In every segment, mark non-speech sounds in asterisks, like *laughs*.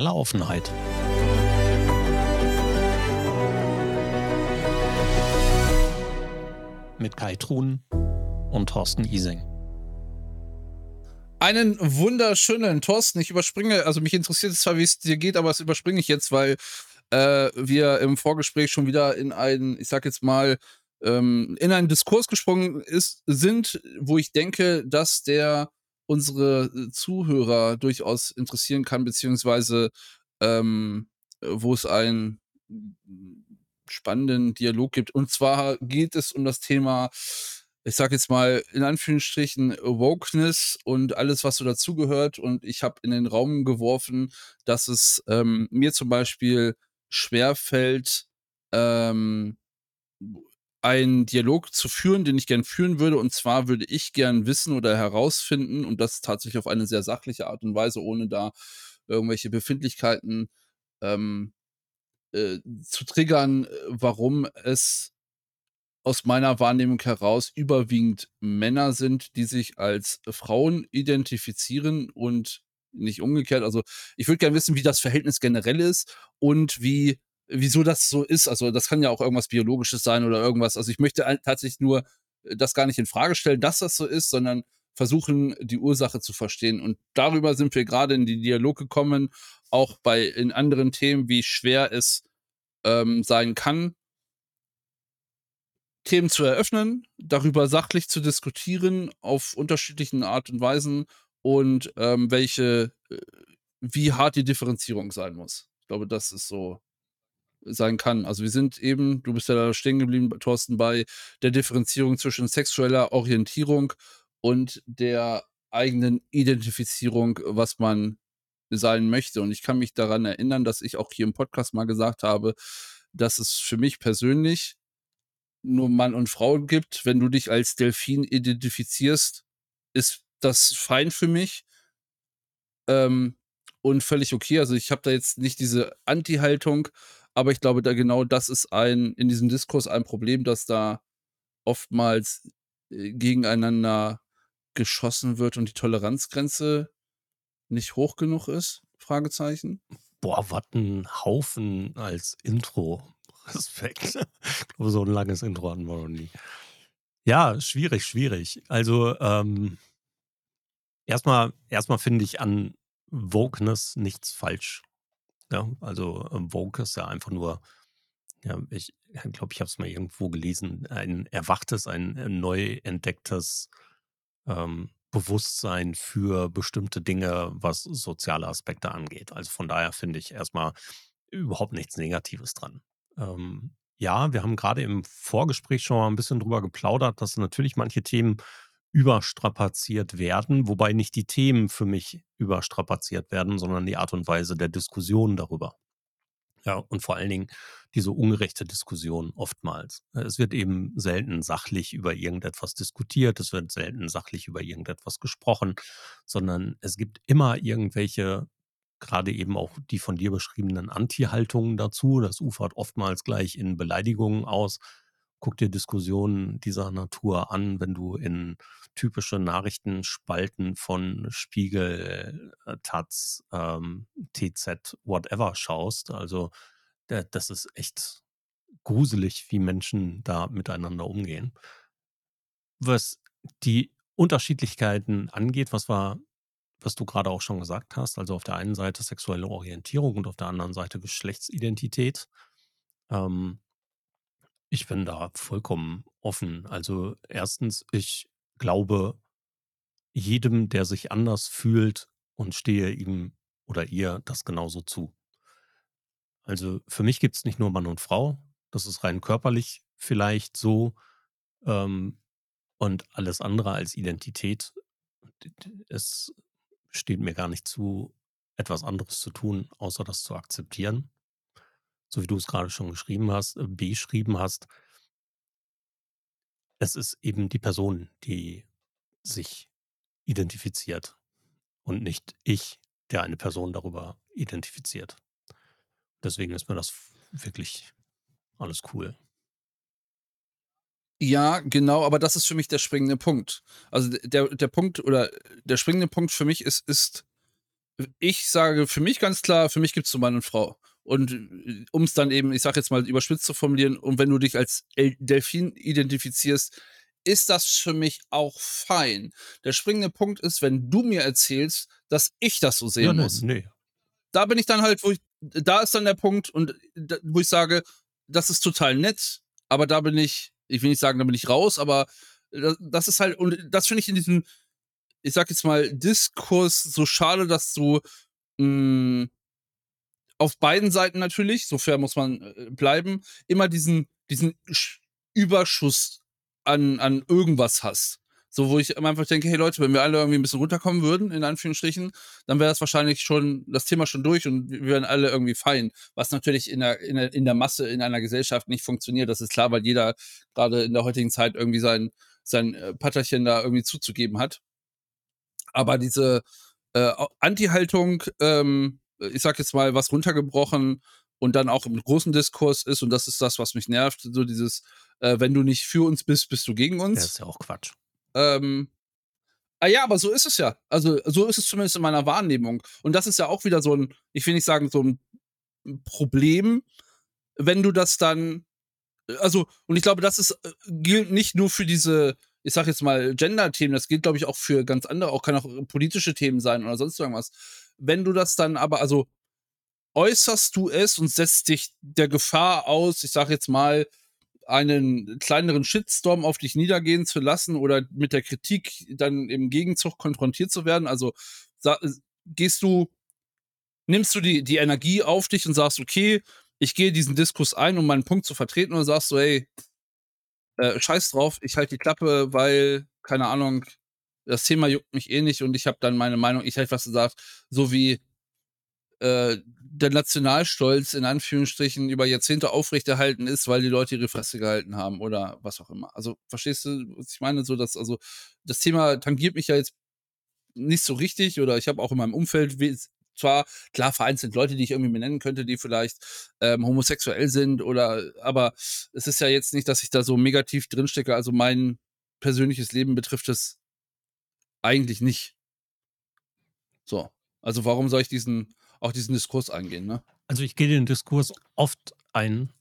totale Offenheit. Mit Kai Truhn und Thorsten Ising. Einen wunderschönen Thorsten. Ich überspringe, also mich interessiert zwar, wie es dir geht, aber das überspringe ich jetzt, weil äh, wir im Vorgespräch schon wieder in einen, ich sag jetzt mal, ähm, in einen Diskurs gesprungen ist, sind, wo ich denke, dass der unsere äh, Zuhörer durchaus interessieren kann, beziehungsweise ähm, wo es einen spannenden Dialog gibt. Und zwar geht es um das Thema, ich sag jetzt mal in Anführungsstrichen, Wokeness und alles, was so dazugehört. Und ich habe in den Raum geworfen, dass es ähm, mir zum Beispiel schwerfällt, ähm, einen Dialog zu führen, den ich gern führen würde. Und zwar würde ich gern wissen oder herausfinden, und das tatsächlich auf eine sehr sachliche Art und Weise, ohne da irgendwelche Befindlichkeiten ähm, äh, zu triggern, warum es aus meiner Wahrnehmung heraus überwiegend Männer sind, die sich als Frauen identifizieren und nicht umgekehrt. Also ich würde gerne wissen, wie das Verhältnis generell ist und wie wieso das so ist. Also das kann ja auch irgendwas Biologisches sein oder irgendwas. Also ich möchte tatsächlich nur äh, das gar nicht in Frage stellen, dass das so ist, sondern versuchen, die Ursache zu verstehen. Und darüber sind wir gerade in die Dialog gekommen, auch bei in anderen Themen, wie schwer es ähm, sein kann, Themen zu eröffnen, darüber sachlich zu diskutieren auf unterschiedlichen Art und Weisen und ähm, welche, äh, wie hart die Differenzierung sein muss. Ich glaube, das ist so sein kann. Also wir sind eben, du bist ja da stehen geblieben, Thorsten, bei der Differenzierung zwischen sexueller Orientierung und der eigenen Identifizierung, was man sein möchte. Und ich kann mich daran erinnern, dass ich auch hier im Podcast mal gesagt habe, dass es für mich persönlich nur Mann und Frau gibt. Wenn du dich als Delfin identifizierst, ist das fein für mich. Ähm, und völlig okay. Also ich habe da jetzt nicht diese Anti-Haltung, aber ich glaube, da genau das ist ein, in diesem Diskurs ein Problem, dass da oftmals äh, gegeneinander geschossen wird und die Toleranzgrenze nicht hoch genug ist? Fragezeichen. Boah, was ein Haufen als Intro. *laughs* Respekt. Ich glaube, so ein langes Intro hatten wir noch nie. Ja, schwierig, schwierig. Also, ähm, erstmal, erstmal finde ich an Wokeness nichts falsch. Ja, also ähm, Vogue ist ja einfach nur, ja, ich glaube, ich habe es mal irgendwo gelesen, ein erwachtes, ein äh, neu entdecktes ähm, Bewusstsein für bestimmte Dinge, was soziale Aspekte angeht. Also von daher finde ich erstmal überhaupt nichts Negatives dran. Ähm, ja, wir haben gerade im Vorgespräch schon mal ein bisschen drüber geplaudert, dass natürlich manche Themen überstrapaziert werden, wobei nicht die Themen für mich überstrapaziert werden, sondern die Art und Weise der Diskussion darüber. Ja, und vor allen Dingen diese ungerechte Diskussion oftmals. Es wird eben selten sachlich über irgendetwas diskutiert, es wird selten sachlich über irgendetwas gesprochen, sondern es gibt immer irgendwelche, gerade eben auch die von dir beschriebenen Anti-Haltungen dazu. Das ufert oftmals gleich in Beleidigungen aus. Guck dir Diskussionen dieser Natur an, wenn du in typische Nachrichtenspalten von Spiegel, äh, Taz, ähm, TZ, whatever schaust. Also das ist echt gruselig, wie Menschen da miteinander umgehen. Was die Unterschiedlichkeiten angeht, was war, was du gerade auch schon gesagt hast, also auf der einen Seite sexuelle Orientierung und auf der anderen Seite Geschlechtsidentität. Ähm, ich bin da vollkommen offen. Also erstens, ich glaube jedem, der sich anders fühlt und stehe ihm oder ihr das genauso zu. Also für mich gibt es nicht nur Mann und Frau, das ist rein körperlich vielleicht so ähm, und alles andere als Identität. Es steht mir gar nicht zu, etwas anderes zu tun, außer das zu akzeptieren. So wie du es gerade schon geschrieben hast, äh, beschrieben hast, es ist eben die Person, die sich identifiziert und nicht ich, der eine Person darüber identifiziert. Deswegen ist mir das wirklich alles cool. Ja, genau, aber das ist für mich der springende Punkt. Also der, der Punkt oder der springende Punkt für mich ist, ist ich sage für mich ganz klar, für mich gibt es nur Mann und Frau. Und äh, um es dann eben, ich sage jetzt mal überspitzt zu formulieren, und wenn du dich als El Delfin identifizierst, ist das für mich auch fein. Der springende Punkt ist, wenn du mir erzählst, dass ich das so sehen Ja, ne, muss. ne. Da bin ich dann halt, wo ich, da ist dann der Punkt, und da, wo ich sage, das ist total nett, aber da bin ich, ich will nicht sagen, da bin ich raus, aber das, das ist halt, und das finde ich in diesem, ich sag jetzt mal, Diskurs so schade, dass du mh, auf beiden Seiten natürlich, so fair muss man äh, bleiben, immer diesen, diesen Sch- Überschuss an, an irgendwas hast. So, wo ich einfach denke, hey Leute, wenn wir alle irgendwie ein bisschen runterkommen würden, in Anführungsstrichen, dann wäre das wahrscheinlich schon, das Thema schon durch und wir wären alle irgendwie fein. Was natürlich in der, in der, in der Masse, in einer Gesellschaft nicht funktioniert, das ist klar, weil jeder gerade in der heutigen Zeit irgendwie sein, sein äh, Patterchen da irgendwie zuzugeben hat. Aber diese äh, Anti-Haltung, ähm, ich sag jetzt mal, was runtergebrochen und dann auch im großen Diskurs ist, und das ist das, was mich nervt, so dieses, äh, wenn du nicht für uns bist, bist du gegen uns. ist ja auch Quatsch. Ähm, ah ja, aber so ist es ja. Also so ist es zumindest in meiner Wahrnehmung. Und das ist ja auch wieder so ein, ich will nicht sagen, so ein Problem, wenn du das dann, also, und ich glaube, das ist, äh, gilt nicht nur für diese, ich sag jetzt mal, Gender-Themen, das gilt, glaube ich, auch für ganz andere, auch kann auch politische Themen sein oder sonst irgendwas. Wenn du das dann aber, also äußerst du es und setzt dich der Gefahr aus, ich sag jetzt mal, einen kleineren Shitstorm auf dich niedergehen zu lassen oder mit der Kritik dann im Gegenzug konfrontiert zu werden. Also sa- gehst du, nimmst du die, die Energie auf dich und sagst, okay, ich gehe diesen Diskurs ein, um meinen Punkt zu vertreten, oder sagst du, hey, äh, scheiß drauf, ich halte die Klappe, weil, keine Ahnung, das Thema juckt mich eh nicht und ich habe dann meine Meinung, ich hätte was gesagt, so wie äh, der Nationalstolz in Anführungsstrichen über Jahrzehnte aufrechterhalten ist, weil die Leute ihre Fresse gehalten haben oder was auch immer. Also verstehst du, was ich meine? So, dass, also das Thema tangiert mich ja jetzt nicht so richtig oder ich habe auch in meinem Umfeld zwar klar vereinzelt Leute, die ich irgendwie benennen könnte, die vielleicht ähm, homosexuell sind oder aber es ist ja jetzt nicht, dass ich da so negativ drinstecke. Also mein persönliches Leben betrifft es eigentlich nicht. So. Also warum soll ich diesen, auch diesen Diskurs eingehen, ne? Also ich gehe den Diskurs oft ein,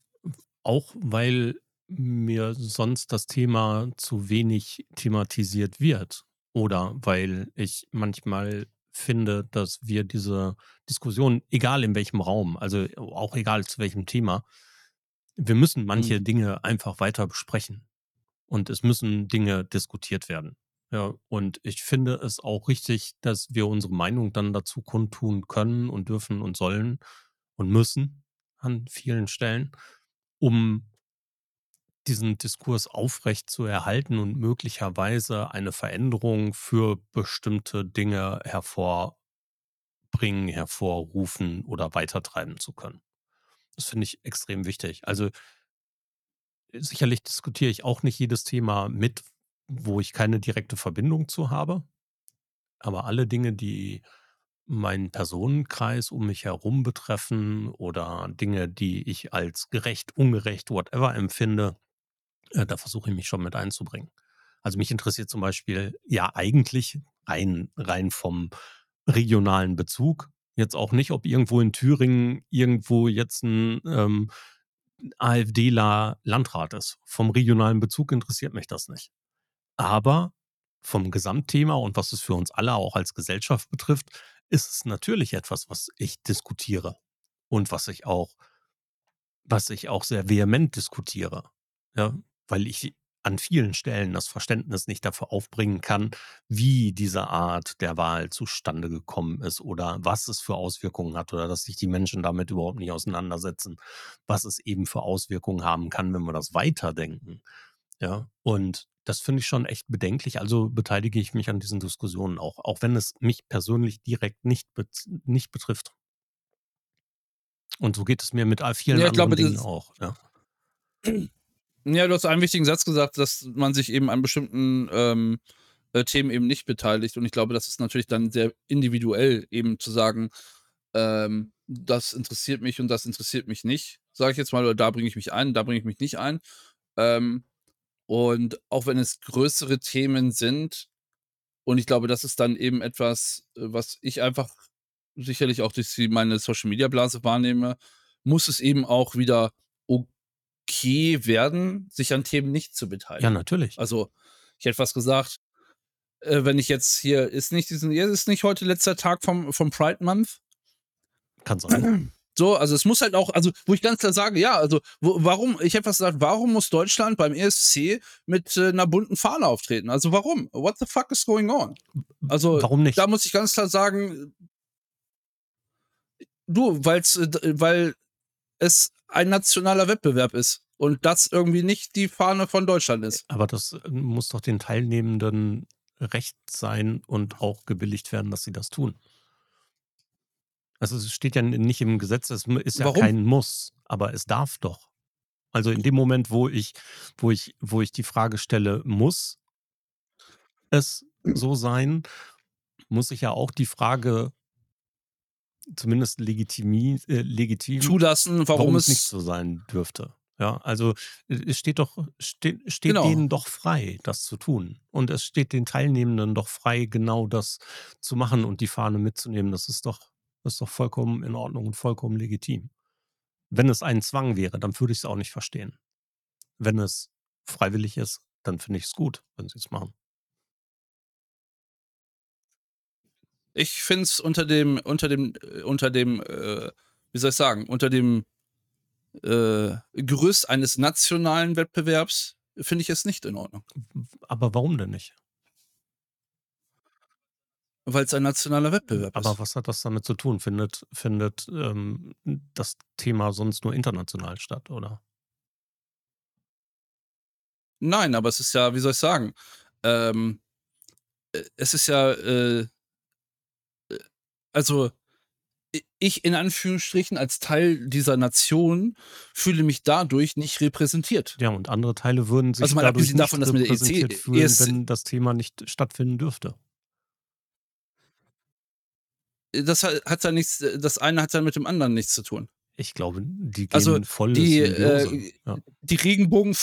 auch weil mir sonst das Thema zu wenig thematisiert wird. Oder weil ich manchmal finde, dass wir diese Diskussion, egal in welchem Raum, also auch egal zu welchem Thema, wir müssen manche Mhm. Dinge einfach weiter besprechen. Und es müssen Dinge diskutiert werden. Ja, und ich finde es auch richtig, dass wir unsere Meinung dann dazu kundtun können und dürfen und sollen und müssen an vielen Stellen, um diesen Diskurs aufrecht zu erhalten und möglicherweise eine Veränderung für bestimmte Dinge hervorbringen, hervorrufen oder weitertreiben zu können. Das finde ich extrem wichtig. Also sicherlich diskutiere ich auch nicht jedes Thema mit, wo ich keine direkte Verbindung zu habe. Aber alle Dinge, die meinen Personenkreis um mich herum betreffen oder Dinge, die ich als gerecht, ungerecht, whatever empfinde, äh, da versuche ich mich schon mit einzubringen. Also mich interessiert zum Beispiel ja eigentlich rein, rein vom regionalen Bezug. Jetzt auch nicht, ob irgendwo in Thüringen irgendwo jetzt ein ähm, AfDler Landrat ist. Vom regionalen Bezug interessiert mich das nicht. Aber vom Gesamtthema und was es für uns alle auch als Gesellschaft betrifft, ist es natürlich etwas, was ich diskutiere und was ich auch, was ich auch sehr vehement diskutiere. Ja, weil ich an vielen Stellen das Verständnis nicht dafür aufbringen kann, wie diese Art der Wahl zustande gekommen ist oder was es für Auswirkungen hat oder dass sich die Menschen damit überhaupt nicht auseinandersetzen, was es eben für Auswirkungen haben kann, wenn wir das weiterdenken. Ja, und das finde ich schon echt bedenklich. Also beteilige ich mich an diesen Diskussionen auch, auch wenn es mich persönlich direkt nicht, bet nicht betrifft. Und so geht es mir mit all vielen Ja, anderen glaube, Dingen auch. Ja. ja, du hast einen wichtigen Satz gesagt, dass man sich eben an bestimmten ähm, äh, Themen eben nicht beteiligt. Und ich glaube, das ist natürlich dann sehr individuell, eben zu sagen, ähm, das interessiert mich und das interessiert mich nicht, sage ich jetzt mal, oder da bringe ich mich ein, da bringe ich mich nicht ein. Ähm, und auch wenn es größere Themen sind, und ich glaube, das ist dann eben etwas, äh, was ich einfach sicherlich auch durch meine Social Media Blase wahrnehme, muss es eben auch wieder okay werden, sich an Themen nicht zu beteiligen. Ja, natürlich. Also, ich hätte was gesagt, äh, wenn ich jetzt hier, ist nicht diesen, ist nicht heute letzter Tag vom, vom Pride Month? Kann sein. *clears throat* So, also es muss halt auch, also wo ich ganz klar sage, ja, also wo, warum, ich hätte was gesagt, warum muss Deutschland beim ESC mit äh, einer bunten Fahne auftreten? Also warum? What the fuck is going on? Also warum nicht? Da muss ich ganz klar sagen, du, weil's, äh, weil es ein nationaler Wettbewerb ist und das irgendwie nicht die Fahne von Deutschland ist. Aber das äh, muss doch den Teilnehmenden recht sein und auch gebilligt werden, dass sie das tun. Also es steht ja nicht im Gesetz, es ist ja Warum? kein Muss, aber es darf doch. Also in dem Moment, wo ich, wo ich, wo ich die Frage stelle, muss es so sein, muss ich ja auch die Frage zumindest legitimi, äh, legitim, Zulassen, warum, warum es nicht so sein dürfte. Ja, also es steht doch, steht, steht Genau. denen doch frei, das zu tun. Und es steht den Teilnehmenden doch frei, genau das zu machen und die Fahne mitzunehmen. Das ist doch, das ist doch vollkommen in Ordnung und vollkommen legitim. Wenn es ein Zwang wäre, dann würde ich es auch nicht verstehen. Wenn es freiwillig ist, dann finde ich es gut, wenn sie es machen. Ich finde es unter dem, unter dem, äh, unter dem, äh, wie soll ich sagen, unter dem äh, Gerüst eines nationalen Wettbewerbs finde ich es nicht in Ordnung. Aber warum denn nicht? Weil es ein nationaler Wettbewerb Aber ist. was hat das damit zu tun? Findet, findet ähm, das Thema sonst nur international statt, oder? Nein, aber es ist ja, wie soll ich sagen, ähm, äh, es ist ja, äh, äh, also ich in Anführungsstrichen als Teil dieser Nation fühle mich dadurch nicht repräsentiert. Ja, und andere Teile würden sich Also mal dadurch nicht davon, dass EC repräsentiert fühlen, ESC wenn das Thema nicht stattfinden dürfte. Das hat, hat ja nichts, das eine hat ja mit dem anderen nichts zu tun. Ich glaube, die gehen Also voll die, äh, ja. die Regenbogen.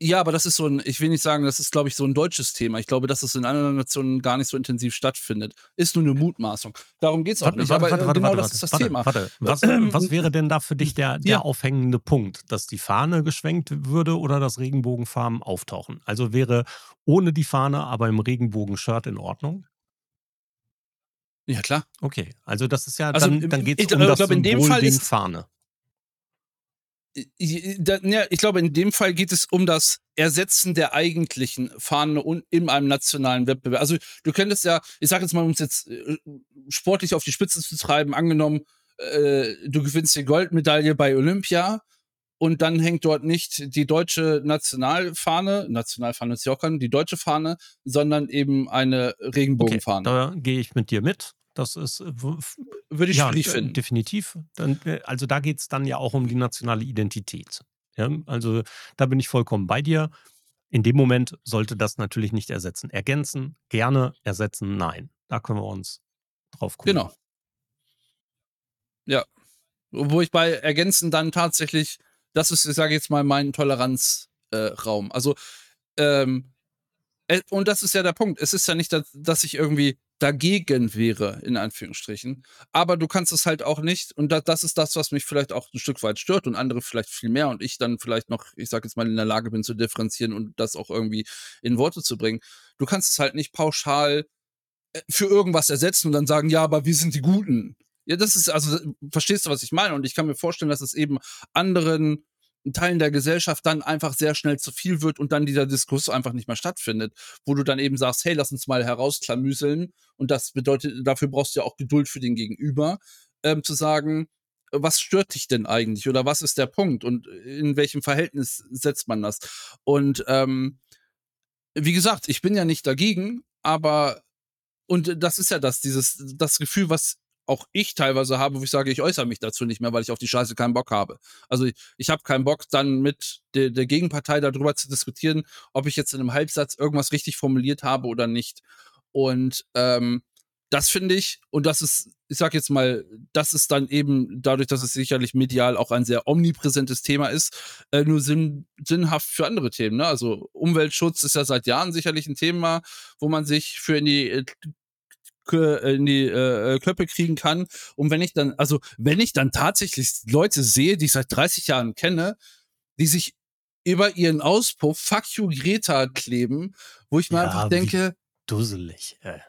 Ja, aber das ist so ein, ich will nicht sagen, das ist, glaube ich, so ein deutsches Thema. Ich glaube, dass es in anderen Nationen gar nicht so intensiv stattfindet. Ist nur eine Mutmaßung. Darum geht es auch Warte, nicht. warte, aber warte, äh, warte, genau warte, das ist das warte, Thema. Was, *clears throat* was wäre denn da für dich der, der Ja. aufhängende Punkt? Dass die Fahne geschwenkt würde oder dass Regenbogenfarben auftauchen? Also wäre ohne die Fahne, aber im Regenbogen-Shirt in Ordnung? Ja, klar. Okay, also das ist ja, Also, dann, dann geht es um das glaube, in dem Fall Ding ist- Fahne. Ja, ich glaube, in dem Fall geht es um das Ersetzen der eigentlichen Fahne und in einem nationalen Wettbewerb. Also du könntest ja, ich sage jetzt mal, um es jetzt äh, sportlich auf die Spitze zu treiben, angenommen, äh, du gewinnst die Goldmedaille bei Olympia und dann hängt dort nicht die deutsche Nationalfahne, Nationalfahne ist ja auch keine, die deutsche Fahne, sondern eben eine Okay, Regenbogenfahne. da gehe ich mit dir mit. Das ist äh, Würde ich ja schwierig äh, finden. definitiv. Dann, äh, also da geht es dann ja auch um die nationale Identität. Ja? Also da bin ich vollkommen bei dir. In dem Moment sollte das natürlich nicht ersetzen. Ergänzen, gerne, ersetzen, nein. Da können wir uns drauf gucken. Genau. Ja. Wo ich bei Ergänzen dann tatsächlich, das ist, ich sage jetzt mal, mein Toleranzraum. Äh, also, ähm, äh, und das ist ja der Punkt. Es ist ja nicht, dass ich irgendwie dagegen wäre, in Anführungsstrichen. Aber du kannst es halt auch nicht. Und da, das ist das, was mich vielleicht auch ein Stück weit stört und andere vielleicht viel mehr. Und ich dann vielleicht noch, ich sage jetzt mal, in der Lage bin zu differenzieren und das auch irgendwie in Worte zu bringen. Du kannst es halt nicht pauschal äh, für irgendwas ersetzen und dann sagen, ja, aber wir sind die Guten. Ja, das ist, also, verstehst du, was ich meine? Und ich kann mir vorstellen, dass es eben anderen Teilen der Gesellschaft dann einfach sehr schnell zu viel wird und dann dieser Diskurs einfach nicht mehr stattfindet, wo du dann eben sagst, hey, lass uns mal herausklamüseln und das bedeutet, dafür brauchst du ja auch Geduld für den Gegenüber, ähm, zu sagen, was stört dich denn eigentlich oder was ist der Punkt und in welchem Verhältnis setzt man das? Und ähm, wie gesagt, ich bin ja nicht dagegen, aber und das ist ja das, dieses, das Gefühl, was auch ich teilweise habe, wo ich sage, ich äußere mich dazu nicht mehr, weil ich auf die Scheiße keinen Bock habe. Also ich, ich habe keinen Bock, dann mit der, der Gegenpartei darüber zu diskutieren, ob ich jetzt in einem Halbsatz irgendwas richtig formuliert habe oder nicht. Und ähm, das finde ich, und das ist, ich sag jetzt mal, das ist dann eben dadurch, dass es sicherlich medial auch ein sehr omnipräsentes Thema ist, äh, nur sinn, sinnhaft für andere Themen. Ne? Also Umweltschutz ist ja seit Jahren sicherlich ein Thema, wo man sich für in die äh, in die äh, Klöppe kriegen kann. Und wenn ich dann, also wenn ich dann tatsächlich Leute sehe, die ich seit 30 Jahren kenne, die sich über ihren Auspuff Fuck you Greta kleben, wo ich mir ja, einfach denke, dusselig. Ey.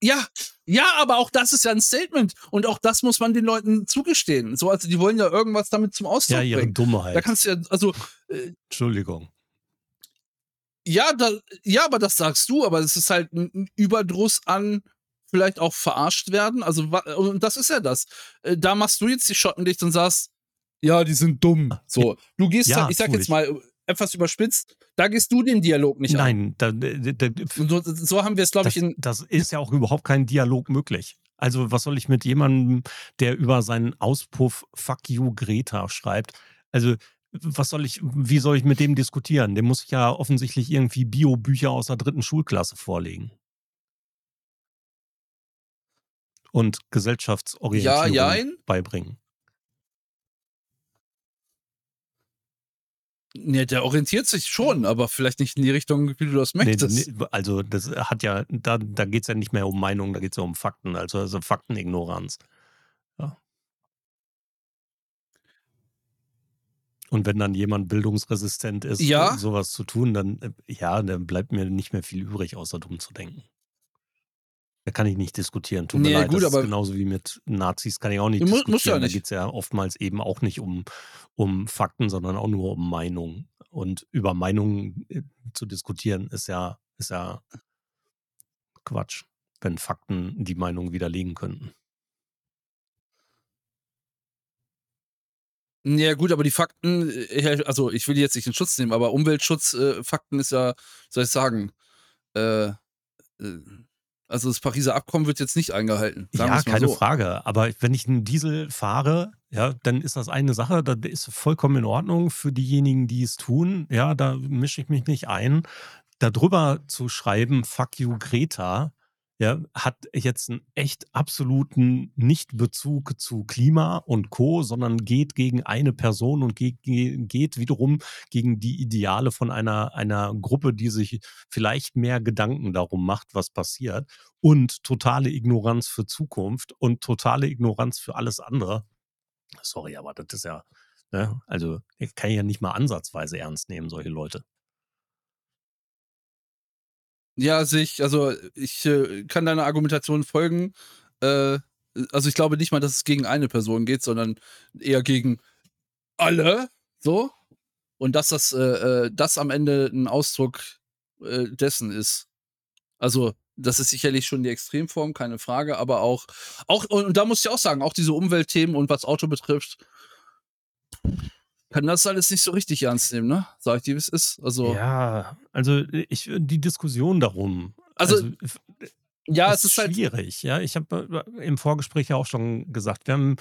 Ja, ja, aber auch das ist ja ein Statement und auch das muss man den Leuten zugestehen. So, also die wollen ja irgendwas damit zum Ausdruck ja, ihre bringen. Dummheit. Da kannst du ja, also äh, Entschuldigung. Ja, da, ja, aber das sagst du, aber es ist halt ein Überdruss an vielleicht auch verarscht werden. Also, und das ist ja das. Äh, da machst du jetzt die Schotten dicht und sagst, ja, die sind dumm. So, du gehst, ja, halt, ich sag jetzt mal, etwas überspitzt, da gehst du den Dialog nicht Nein, an. Nein, da, so, so, haben wir es, glaube ich, in. Das ist ja auch überhaupt kein Dialog möglich. Also, was soll ich mit jemandem, der über seinen Auspuff Fuck you Greta schreibt? Also, was soll ich, wie soll ich mit dem diskutieren? Dem muss ich ja offensichtlich irgendwie Bio-Bücher aus der dritten Schulklasse vorlegen. Und Gesellschaftsorientierung ja, beibringen. Nee, der orientiert sich schon, aber vielleicht nicht in die Richtung, wie du das möchtest. Nee, also das hat ja, da, da geht es ja nicht mehr um Meinung, da geht es ja um Fakten, also, also Faktenignoranz. Ja. Und wenn dann jemand bildungsresistent ist, ja. sowas zu tun, dann äh, ja, dann bleibt mir nicht mehr viel übrig, außer dumm zu denken. Da kann ich nicht diskutieren. Tut nee, mir leid, gut, das ist genauso wie mit Nazis kann ich auch nicht mu diskutieren. Ja nicht. Da geht es ja oftmals eben auch nicht um, um Fakten, sondern auch nur um Meinung. Und über Meinungen äh, zu diskutieren ist ja, ist ja Quatsch, wenn Fakten die Meinung widerlegen könnten. Ja, gut, aber die Fakten, äh, also ich will jetzt nicht in Schutz nehmen, aber Umweltschutzfakten äh, ist ja, soll ich sagen, äh, äh also das Pariser Abkommen wird jetzt nicht eingehalten. ja, keine so. Frage. Aber wenn ich einen Diesel fahre, ja, dann ist das eine Sache, das ist vollkommen in Ordnung für diejenigen, die es tun. Ja, da mische ich mich nicht ein. Darüber zu schreiben, fuck you Greta, ja, hat jetzt einen echt absoluten Nichtbezug zu Klima und Co., sondern geht gegen eine Person und geht, geht wiederum gegen die Ideale von einer, einer Gruppe, die sich vielleicht mehr Gedanken darum macht, was passiert und totale Ignoranz für Zukunft und totale Ignoranz für alles andere. Sorry, aber das ist ja, ne, also ich kann ja nicht mal ansatzweise ernst nehmen, solche Leute. Ja, sich, also ich äh, kann deiner Argumentation folgen. Äh, also ich glaube nicht mal, dass es gegen eine Person geht, sondern eher gegen alle. So. Und dass das, äh, äh das am Ende ein Ausdruck äh, dessen ist. Also, das ist sicherlich schon die Extremform, keine Frage, aber auch, auch, und da muss ich auch sagen, auch diese Umweltthemen und was Auto betrifft, kann das alles nicht so richtig ernst nehmen, ne? Sag ich dir, wie es ist. Also, ja, also ich, die Diskussion darum. Also, also ja, es ist halt schwierig. Ja, ich habe äh, im Vorgespräch ja auch schon gesagt, wir haben,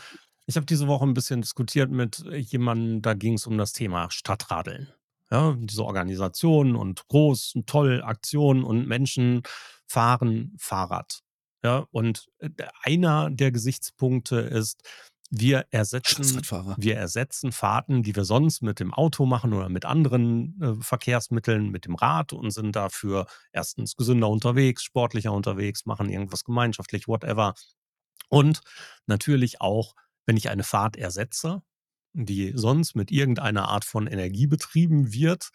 ich habe diese Woche ein bisschen diskutiert mit jemandem, da ging es um das Thema Stadtradeln. Ja, diese Organisationen und groß und toll Aktionen und Menschen fahren Fahrrad. Ja, und äh, einer der Gesichtspunkte ist, wir ersetzen, wir ersetzen Fahrten, die wir sonst mit dem Auto machen oder mit anderen äh, Verkehrsmitteln, mit dem Rad und sind dafür erstens gesünder unterwegs, sportlicher unterwegs, machen irgendwas gemeinschaftlich, whatever. Und natürlich auch, wenn ich eine Fahrt ersetze, die sonst mit irgendeiner Art von Energie betrieben wird,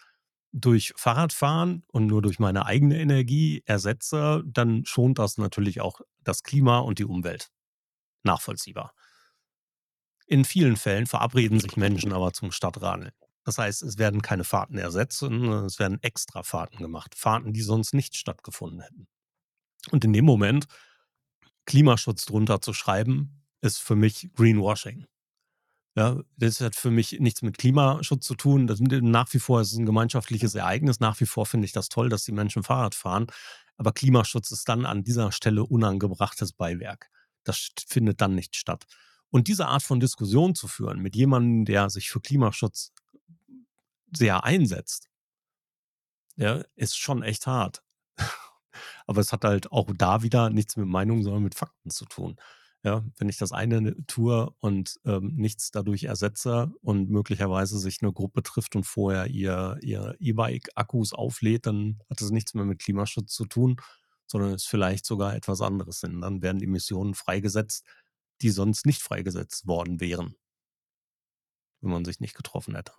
durch Fahrradfahren und nur durch meine eigene Energie ersetze, dann schont das natürlich auch das Klima und die Umwelt. Nachvollziehbar. In vielen Fällen verabreden sich Menschen aber zum Stadtradeln. Das heißt, es werden keine Fahrten ersetzt, sondern es werden extra Fahrten gemacht. Fahrten, die sonst nicht stattgefunden hätten. Und in dem Moment, Klimaschutz drunter zu schreiben, ist für mich Greenwashing. Ja, das hat für mich nichts mit Klimaschutz zu tun. Das, nach wie vor ist es ein gemeinschaftliches Ereignis. Nach wie vor finde ich das toll, dass die Menschen Fahrrad fahren. Aber Klimaschutz ist dann an dieser Stelle unangebrachtes Beiwerk. Das findet dann nicht statt. Und diese Art von Diskussion zu führen mit jemandem, der sich für Klimaschutz sehr einsetzt, ja, ist schon echt hart. *laughs* Aber es hat halt auch da wieder nichts mit Meinung, sondern mit Fakten zu tun. Ja, wenn ich das eine tue und ähm, nichts dadurch ersetze und möglicherweise sich eine Gruppe trifft und vorher ihr E-Bike-Akkus auflädt, dann hat das nichts mehr mit Klimaschutz zu tun, sondern es vielleicht sogar etwas anderes sind. Dann werden Emissionen freigesetzt, die sonst nicht freigesetzt worden wären, wenn man sich nicht getroffen hätte.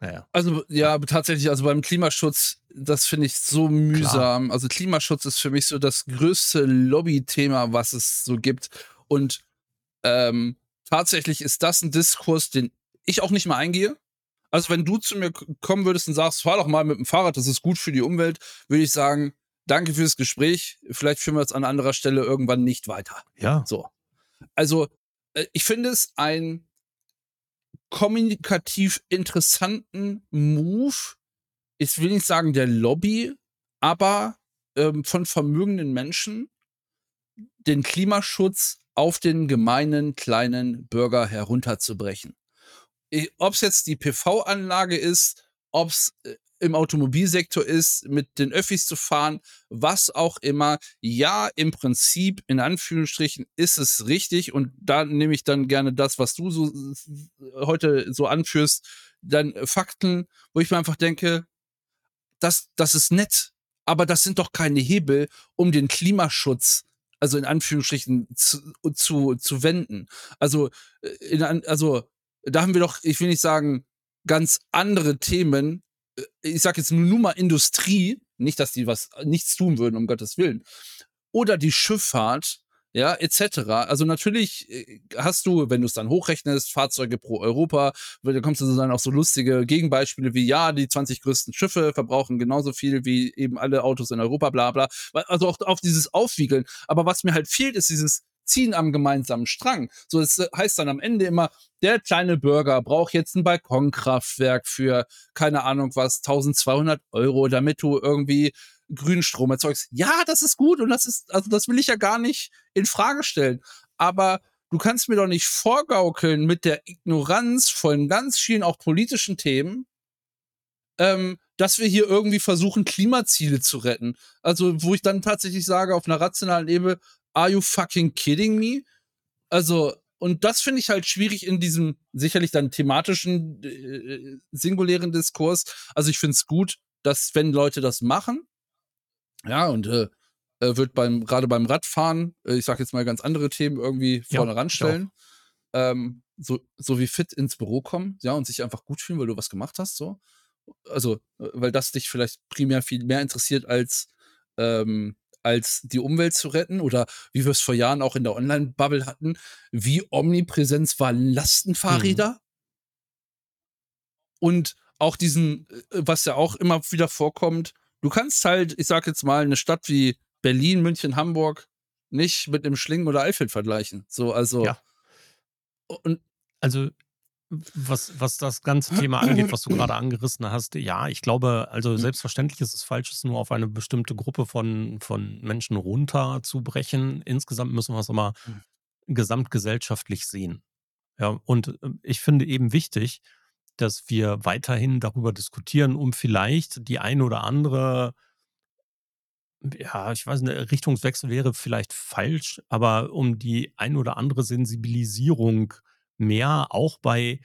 Naja. Also ja, tatsächlich, also beim Klimaschutz, das finde ich so mühsam. Klar. Also Klimaschutz ist für mich so das größte Lobbythema, was es so gibt. Und ähm, tatsächlich ist das ein Diskurs, den ich auch nicht mal eingehe. Also wenn du zu mir kommen würdest und sagst, fahr doch mal mit dem Fahrrad, das ist gut für die Umwelt, würde ich sagen, danke fürs Gespräch. Vielleicht führen wir es an anderer Stelle irgendwann nicht weiter. Ja. So. Also äh, ich finde es ein kommunikativ interessanten Move. Ich will nicht sagen der Lobby, aber ähm, von vermögenden Menschen den Klimaschutz auf den gemeinen kleinen Bürger herunterzubrechen. Ob es jetzt die PV-Anlage ist, ob es äh, im Automobilsektor ist, mit den Öffis zu fahren, was auch immer. Ja, im Prinzip, in Anführungsstrichen, ist es richtig. Und da nehme ich dann gerne das, was du so heute so anführst, dann Fakten, wo ich mir einfach denke, das, das ist nett, aber das sind doch keine Hebel, um den Klimaschutz also in Anführungsstrichen zu, zu, zu wenden. Also, äh, in, also da haben wir doch, ich will nicht sagen, ganz andere Themen, ich sag jetzt nur mal Industrie, nicht, dass die was nichts tun würden, um Gottes Willen, oder die Schifffahrt, ja, etc. Also natürlich äh, hast du, wenn du es dann hochrechnest, Fahrzeuge pro Europa, da kommst du dann auch so lustige Gegenbeispiele wie, ja, die 20 größten Schiffe verbrauchen genauso viel wie eben alle Autos in Europa, bla bla. Also auch auf dieses Aufwiegeln. Aber was mir halt fehlt, ist dieses ziehen am gemeinsamen Strang. So, es heißt dann am Ende immer, der kleine Bürger braucht jetzt ein Balkonkraftwerk für, keine Ahnung was, 1200 Euro, damit du irgendwie Grünstrom erzeugst. Ja, das ist gut und das ist, also das will ich ja gar nicht in Frage stellen. Aber du kannst mir doch nicht vorgaukeln mit der Ignoranz von ganz vielen auch politischen Themen, ähm, dass wir hier irgendwie versuchen, Klimaziele zu retten. Also, wo ich dann tatsächlich sage, auf einer rationalen Ebene, are you fucking kidding me? Also, und das finde ich halt schwierig in diesem sicherlich dann thematischen, äh, singulären Diskurs. Also, ich finde es gut, dass, wenn Leute das machen, ja, und äh, äh wird beim, gerade beim Radfahren, äh, ich sage jetzt mal ganz andere Themen irgendwie vorne ja, ranstellen. Ähm, so, so wie fit ins Büro kommen, ja, und sich einfach gut fühlen, weil du was gemacht hast, so. Also, äh, weil das dich vielleicht primär viel mehr interessiert als ähm, als die Umwelt zu retten oder wie wir es vor Jahren auch in der Online-Bubble hatten, wie omnipräsent waren Lastenfahrräder. Mhm. Und auch diesen, äh, was ja auch immer wieder vorkommt, du kannst halt, ich sag jetzt mal, eine Stadt wie Berlin, München, Hamburg nicht mit einem Schlingen oder Eifeld vergleichen. So, also. Ja. Und also was, was das ganze Thema angeht, was du gerade angerissen hast, ja, ich glaube, also mhm. selbstverständlich ist es falsch, es nur auf eine bestimmte Gruppe von, von Menschen runterzubrechen. Insgesamt müssen wir es aber mhm. gesamtgesellschaftlich sehen. Ja, und ähm, ich finde eben wichtig, dass wir weiterhin darüber diskutieren, um vielleicht die eine oder andere, ja, ich weiß nicht, Richtungswechsel wäre vielleicht falsch, aber um die eine oder andere Sensibilisierung mehr auch bei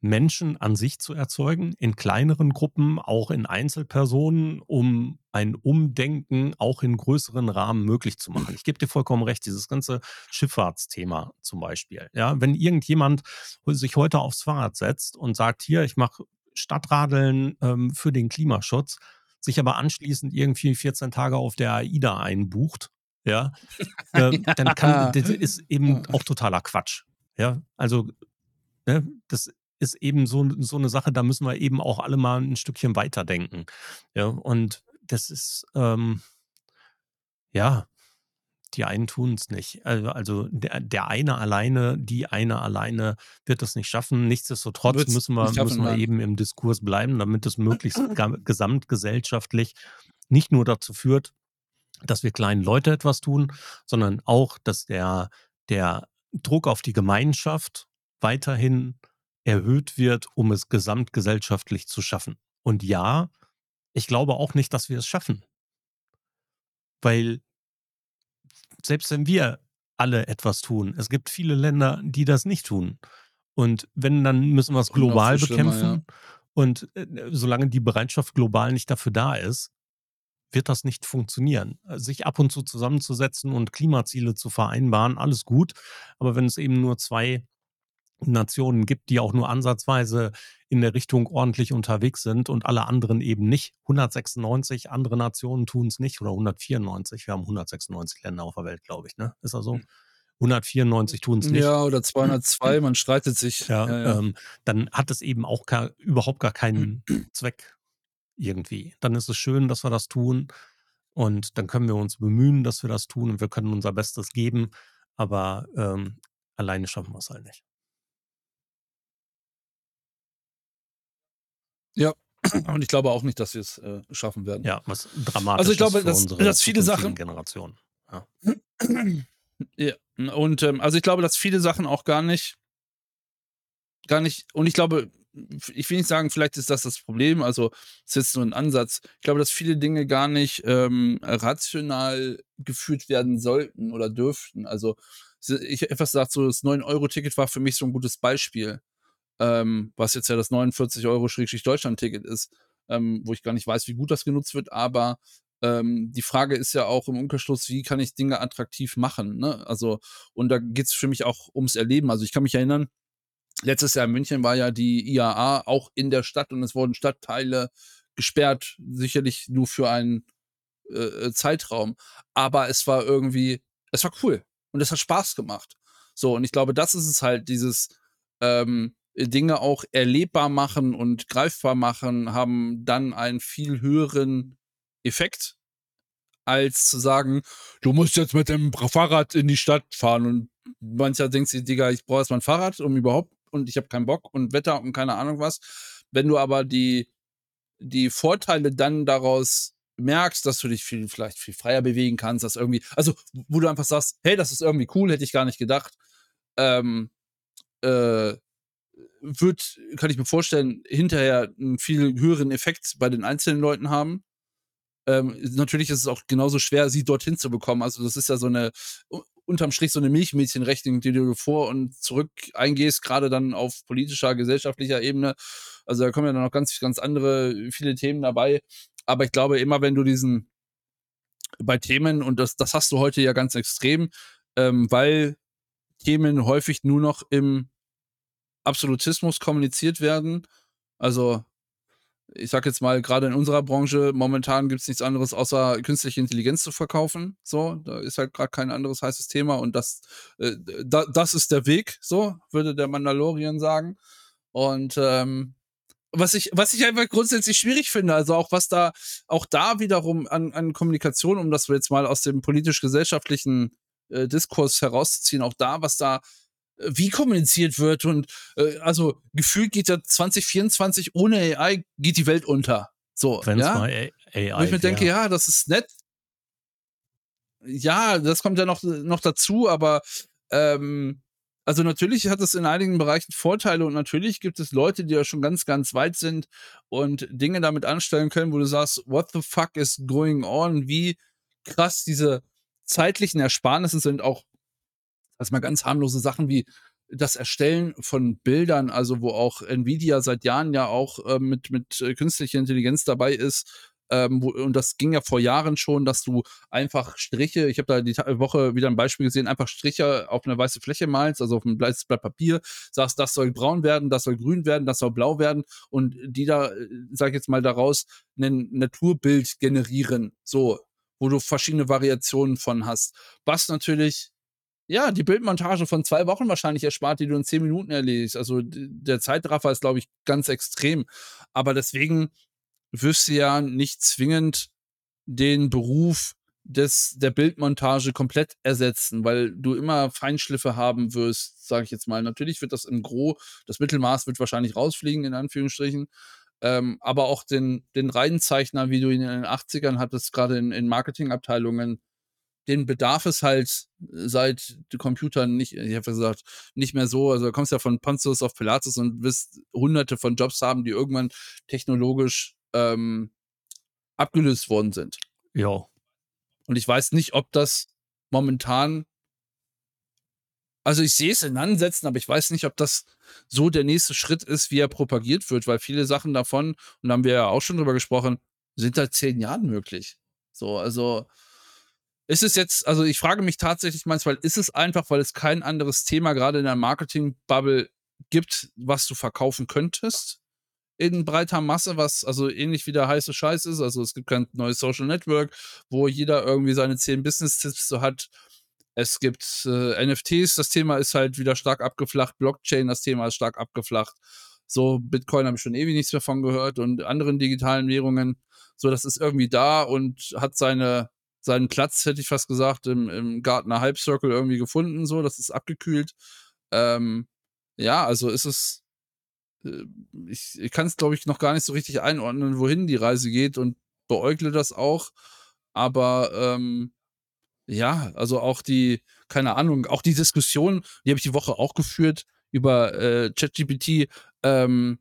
Menschen an sich zu erzeugen, in kleineren Gruppen, auch in Einzelpersonen, um ein Umdenken auch in größeren Rahmen möglich zu machen. Ich gebe dir vollkommen recht, dieses ganze Schifffahrtsthema zum Beispiel. Ja, wenn irgendjemand sich heute aufs Fahrrad setzt und sagt, hier, ich mache Stadtradeln ähm, für den Klimaschutz, sich aber anschließend irgendwie 14 Tage auf der AIDA einbucht, ja, *laughs* äh, dann kann, das ist eben auch totaler Quatsch. Ja, also ne, das ist eben so, so eine Sache, da müssen wir eben auch alle mal ein Stückchen weiterdenken. Ja, und das ist, ähm, ja, die einen tun es nicht. Also, also der, der eine alleine, die eine alleine wird das nicht schaffen. Nichtsdestotrotz Wird's müssen wir, schaffen, müssen wir eben im Diskurs bleiben, damit es möglichst *clears throat* gesamtgesellschaftlich nicht nur dazu führt, dass wir kleinen Leute etwas tun, sondern auch, dass der, der Druck auf die Gemeinschaft weiterhin erhöht wird, um es gesamtgesellschaftlich zu schaffen. Und ja, ich glaube auch nicht, dass wir es schaffen. Weil selbst wenn wir alle etwas tun, es gibt viele Länder, die das nicht tun. Und wenn, dann müssen wir es global bekämpfen. Ja. Und äh, solange die Bereitschaft global nicht dafür da ist, wird das nicht funktionieren. Sich ab und zu zusammenzusetzen und Klimaziele zu vereinbaren, alles gut. Aber wenn es eben nur zwei Nationen gibt, die auch nur ansatzweise in der Richtung ordentlich unterwegs sind und alle anderen eben nicht. 196 andere Nationen tun es nicht oder 194. Wir haben 196 Länder auf der Welt, glaube ich. Ne? Ist das so? 194 tun es nicht. Ja, oder 202, *clears throat* man streitet sich. Ja, ja, ja. Ähm, dann hat es eben auch gar, überhaupt gar keinen Zweck irgendwie. Dann ist es schön, dass wir das tun und dann können wir uns bemühen, dass wir das tun und wir können unser Bestes geben, aber ähm, alleine schaffen wir es halt nicht. Ja, *clears throat* und ich glaube auch nicht, dass wir es äh, schaffen werden. Ja, was dramatisch also ich glaube, ist dass, dass viele Sachen Generation. Ja. *clears throat* ja. Und ähm, also ich glaube, dass viele Sachen auch gar nicht, gar nicht. Und ich glaube, ich will nicht sagen, vielleicht ist das das Problem. Also es ist nur ein Ansatz. Ich glaube, dass viele Dinge gar nicht ähm, rational geführt werden sollten oder dürften. Also ich etwas sagt so, das 9-Euro-Ticket war für mich so ein gutes Beispiel ähm, was jetzt ja das 49 Euro Deutschland-Ticket ist, ähm, wo ich gar nicht weiß, wie gut das genutzt wird, aber ähm, die Frage ist ja auch im Umkehrschluss, wie kann ich Dinge attraktiv machen? Ne? Also, und da geht es für mich auch ums Erleben. Also ich kann mich erinnern, letztes Jahr in München war ja die IAA auch in der Stadt und es wurden Stadtteile gesperrt, sicherlich nur für einen äh, äh Zeitraum. Aber es war irgendwie, es war cool und es hat Spaß gemacht. So, und ich glaube, das ist es halt, dieses, ähm, Dinge auch erlebbar machen und greifbar machen, haben dann einen viel höheren Effekt, als zu sagen, du musst jetzt mit dem Fahrrad in die Stadt fahren. Und mancher denkt sich, Digga, ich brauche erstmal ein Fahrrad, um überhaupt, und ich habe keinen Bock und Wetter und keine Ahnung was. Wenn du aber die, die Vorteile dann daraus merkst, dass du dich viel, vielleicht viel freier bewegen kannst, dass irgendwie, also wo du einfach sagst, hey, das ist irgendwie cool, hätte ich gar nicht gedacht. Ähm, äh, wird, kann ich mir vorstellen, hinterher einen viel höheren Effekt bei den einzelnen Leuten haben. Ähm, natürlich ist es auch genauso schwer, sie dorthin zu bekommen. Also, das ist ja so eine, unterm Strich so eine Milchmädchenrechnung, die du vor und zurück eingehst, gerade dann auf politischer, gesellschaftlicher Ebene. Also, da kommen ja dann noch ganz, ganz andere, viele Themen dabei. Aber ich glaube, immer wenn du diesen, bei Themen, und das, das hast du heute ja ganz extrem, ähm, weil Themen häufig nur noch im Absolutismus kommuniziert werden. Also, ich sag jetzt mal, gerade in unserer Branche, momentan gibt es nichts anderes, außer künstliche Intelligenz zu verkaufen. So, da ist halt gerade kein anderes heißes Thema und das, äh, da, das ist der Weg, so, würde der Mandalorian sagen. Und ähm, was ich, was ich einfach grundsätzlich schwierig finde, also auch was da, auch da wiederum an, an Kommunikation, um das jetzt mal aus dem politisch-gesellschaftlichen äh, Diskurs herauszuziehen, auch da, was da wie kommuniziert wird und äh, also gefühlt geht ja 2024 ohne AI geht die Welt unter. So, Wenn ja? mal AI. Wo ich mir denke, ja, das ist nett. Ja, das kommt ja noch, noch dazu, aber ähm, also natürlich hat es in einigen Bereichen Vorteile und natürlich gibt es Leute, die ja schon ganz, ganz weit sind und Dinge damit anstellen können, wo du sagst, what the fuck is going on? Wie krass diese zeitlichen Ersparnisse sind, auch also mal ganz harmlose Sachen wie das Erstellen von Bildern, also wo auch Nvidia seit Jahren ja auch äh, mit, mit äh, künstlicher Intelligenz dabei ist. Ähm, wo, und das ging ja vor Jahren schon, dass du einfach Striche, ich habe da die Woche wieder ein Beispiel gesehen, einfach Striche auf eine weiße Fläche malst, also auf ein weißes Blatt Papier, sagst, das soll braun werden, das soll grün werden, das soll blau werden und die da, äh, sag ich jetzt mal, daraus ein Naturbild generieren, so, wo du verschiedene Variationen von hast. Was natürlich ja, die Bildmontage von zwei Wochen wahrscheinlich erspart, die du in zehn Minuten erledigst. Also der Zeitraffer ist, glaube ich, ganz extrem. Aber deswegen wirst du ja nicht zwingend den Beruf des, der Bildmontage komplett ersetzen, weil du immer Feinschliffe haben wirst, sage ich jetzt mal. Natürlich wird das im Gro, das Mittelmaß wird wahrscheinlich rausfliegen, in Anführungsstrichen. Ähm, aber auch den, den Reihenzeichner, wie du ihn in den 80ern hattest, gerade in, in Marketingabteilungen, den bedarf es halt seit Computern nicht, ich habe gesagt, nicht mehr so. Also du kommst ja von Pontius auf Pilatus und wirst hunderte von Jobs haben, die irgendwann technologisch ähm, abgelöst worden sind. Ja. Und ich weiß nicht, ob das momentan, also ich sehe es in Ansätzen, aber ich weiß nicht, ob das so der nächste Schritt ist, wie er propagiert wird, weil viele Sachen davon, und da haben wir ja auch schon drüber gesprochen, sind seit zehn Jahren möglich. So, also ist es jetzt, also ich frage mich tatsächlich manchmal, ist es einfach, weil es kein anderes Thema gerade in der Marketing-Bubble gibt, was du verkaufen könntest? In breiter Masse, was also ähnlich wie der heiße Scheiß ist. Also es gibt kein neues Social Network, wo jeder irgendwie seine zehn Business-Tipps so hat. Es gibt äh, NFTs, das Thema ist halt wieder stark abgeflacht. Blockchain, das Thema ist stark abgeflacht. So, Bitcoin habe ich schon ewig nichts mehr von gehört und anderen digitalen Währungen. So, das ist irgendwie da und hat seine seinen Platz, hätte ich fast gesagt, im, im Gartner Hype Circle irgendwie gefunden. So, das ist abgekühlt. Ähm, ja, also ist es. Äh, ich, ich kann es, glaube ich, noch gar nicht so richtig einordnen, wohin die Reise geht und beäugle das auch. Aber ähm, ja, also auch die, keine Ahnung, auch die Diskussion, die habe ich die Woche auch geführt über äh, ChatGPT. Ähm,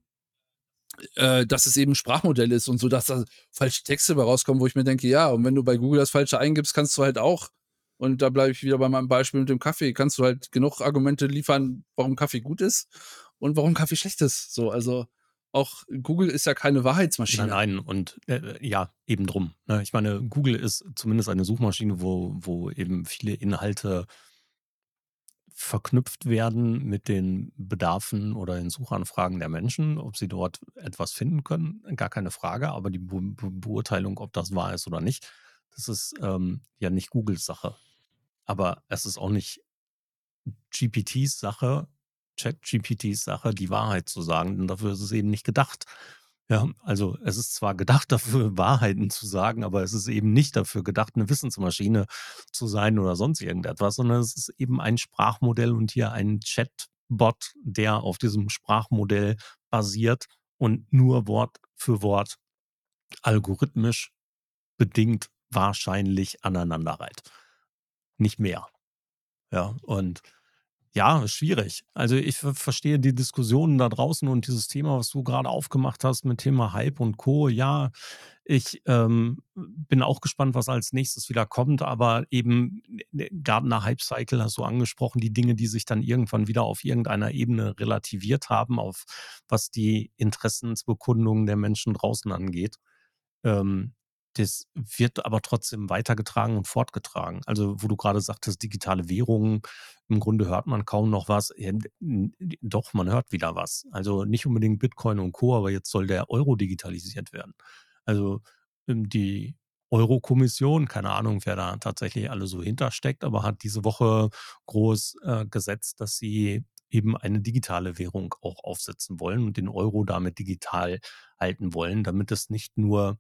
äh, dass es eben ein Sprachmodell ist und so, dass da falsche Texte bei rauskommen, wo ich mir denke, ja, und wenn du bei Google das Falsche eingibst, kannst du halt auch, und da bleibe ich wieder bei meinem Beispiel mit dem Kaffee, kannst du halt genug Argumente liefern, warum Kaffee gut ist und warum Kaffee schlecht ist. So, also auch Google ist ja keine Wahrheitsmaschine. Nein, nein, und äh, ja, eben drum. Ne? Ich meine, Google ist zumindest eine Suchmaschine, wo, wo eben viele Inhalte verknüpft werden mit den Bedarfen oder den Suchanfragen der Menschen, ob sie dort etwas finden können, gar keine Frage. Aber die Be Be Beurteilung, ob das wahr ist oder nicht, das ist ähm, ja nicht Googles Sache. Aber es ist auch nicht GPTs Sache, Chat-GPTs Sache, die Wahrheit zu sagen, denn dafür ist es eben nicht gedacht. Ja, also es ist zwar gedacht *laughs* dafür, Wahrheiten zu sagen, aber es ist eben nicht dafür gedacht, eine Wissensmaschine zu sein oder sonst irgendetwas, sondern es ist eben ein Sprachmodell und hier ein Chatbot, der auf diesem Sprachmodell basiert und nur Wort für Wort algorithmisch bedingt wahrscheinlich aneinanderreiht. Nicht mehr. Ja, und ja, schwierig. Also ich verstehe die Diskussionen da draußen und dieses Thema, was du gerade aufgemacht hast mit Thema Hype und Co. Ja, ich ähm, bin auch gespannt, was als nächstes wieder kommt, aber eben ne, Gardener Hype Cycle hast du angesprochen, die Dinge, die sich dann irgendwann wieder auf irgendeiner Ebene relativiert haben, auf was die Interessensbekundungen der Menschen draußen angeht. Ähm, das wird aber trotzdem weitergetragen und fortgetragen. Also, wo du gerade sagtest, digitale Währungen, im Grunde hört man kaum noch was. Ja, doch, man hört wieder was. Also nicht unbedingt Bitcoin und Co., aber jetzt soll der Euro digitalisiert werden. Also ähm, die Euro-Kommission, keine Ahnung, wer da tatsächlich alle so hintersteckt, aber hat diese Woche groß äh, gesetzt, dass sie eben eine digitale Währung auch aufsetzen wollen und den Euro damit digital halten wollen, damit es nicht nur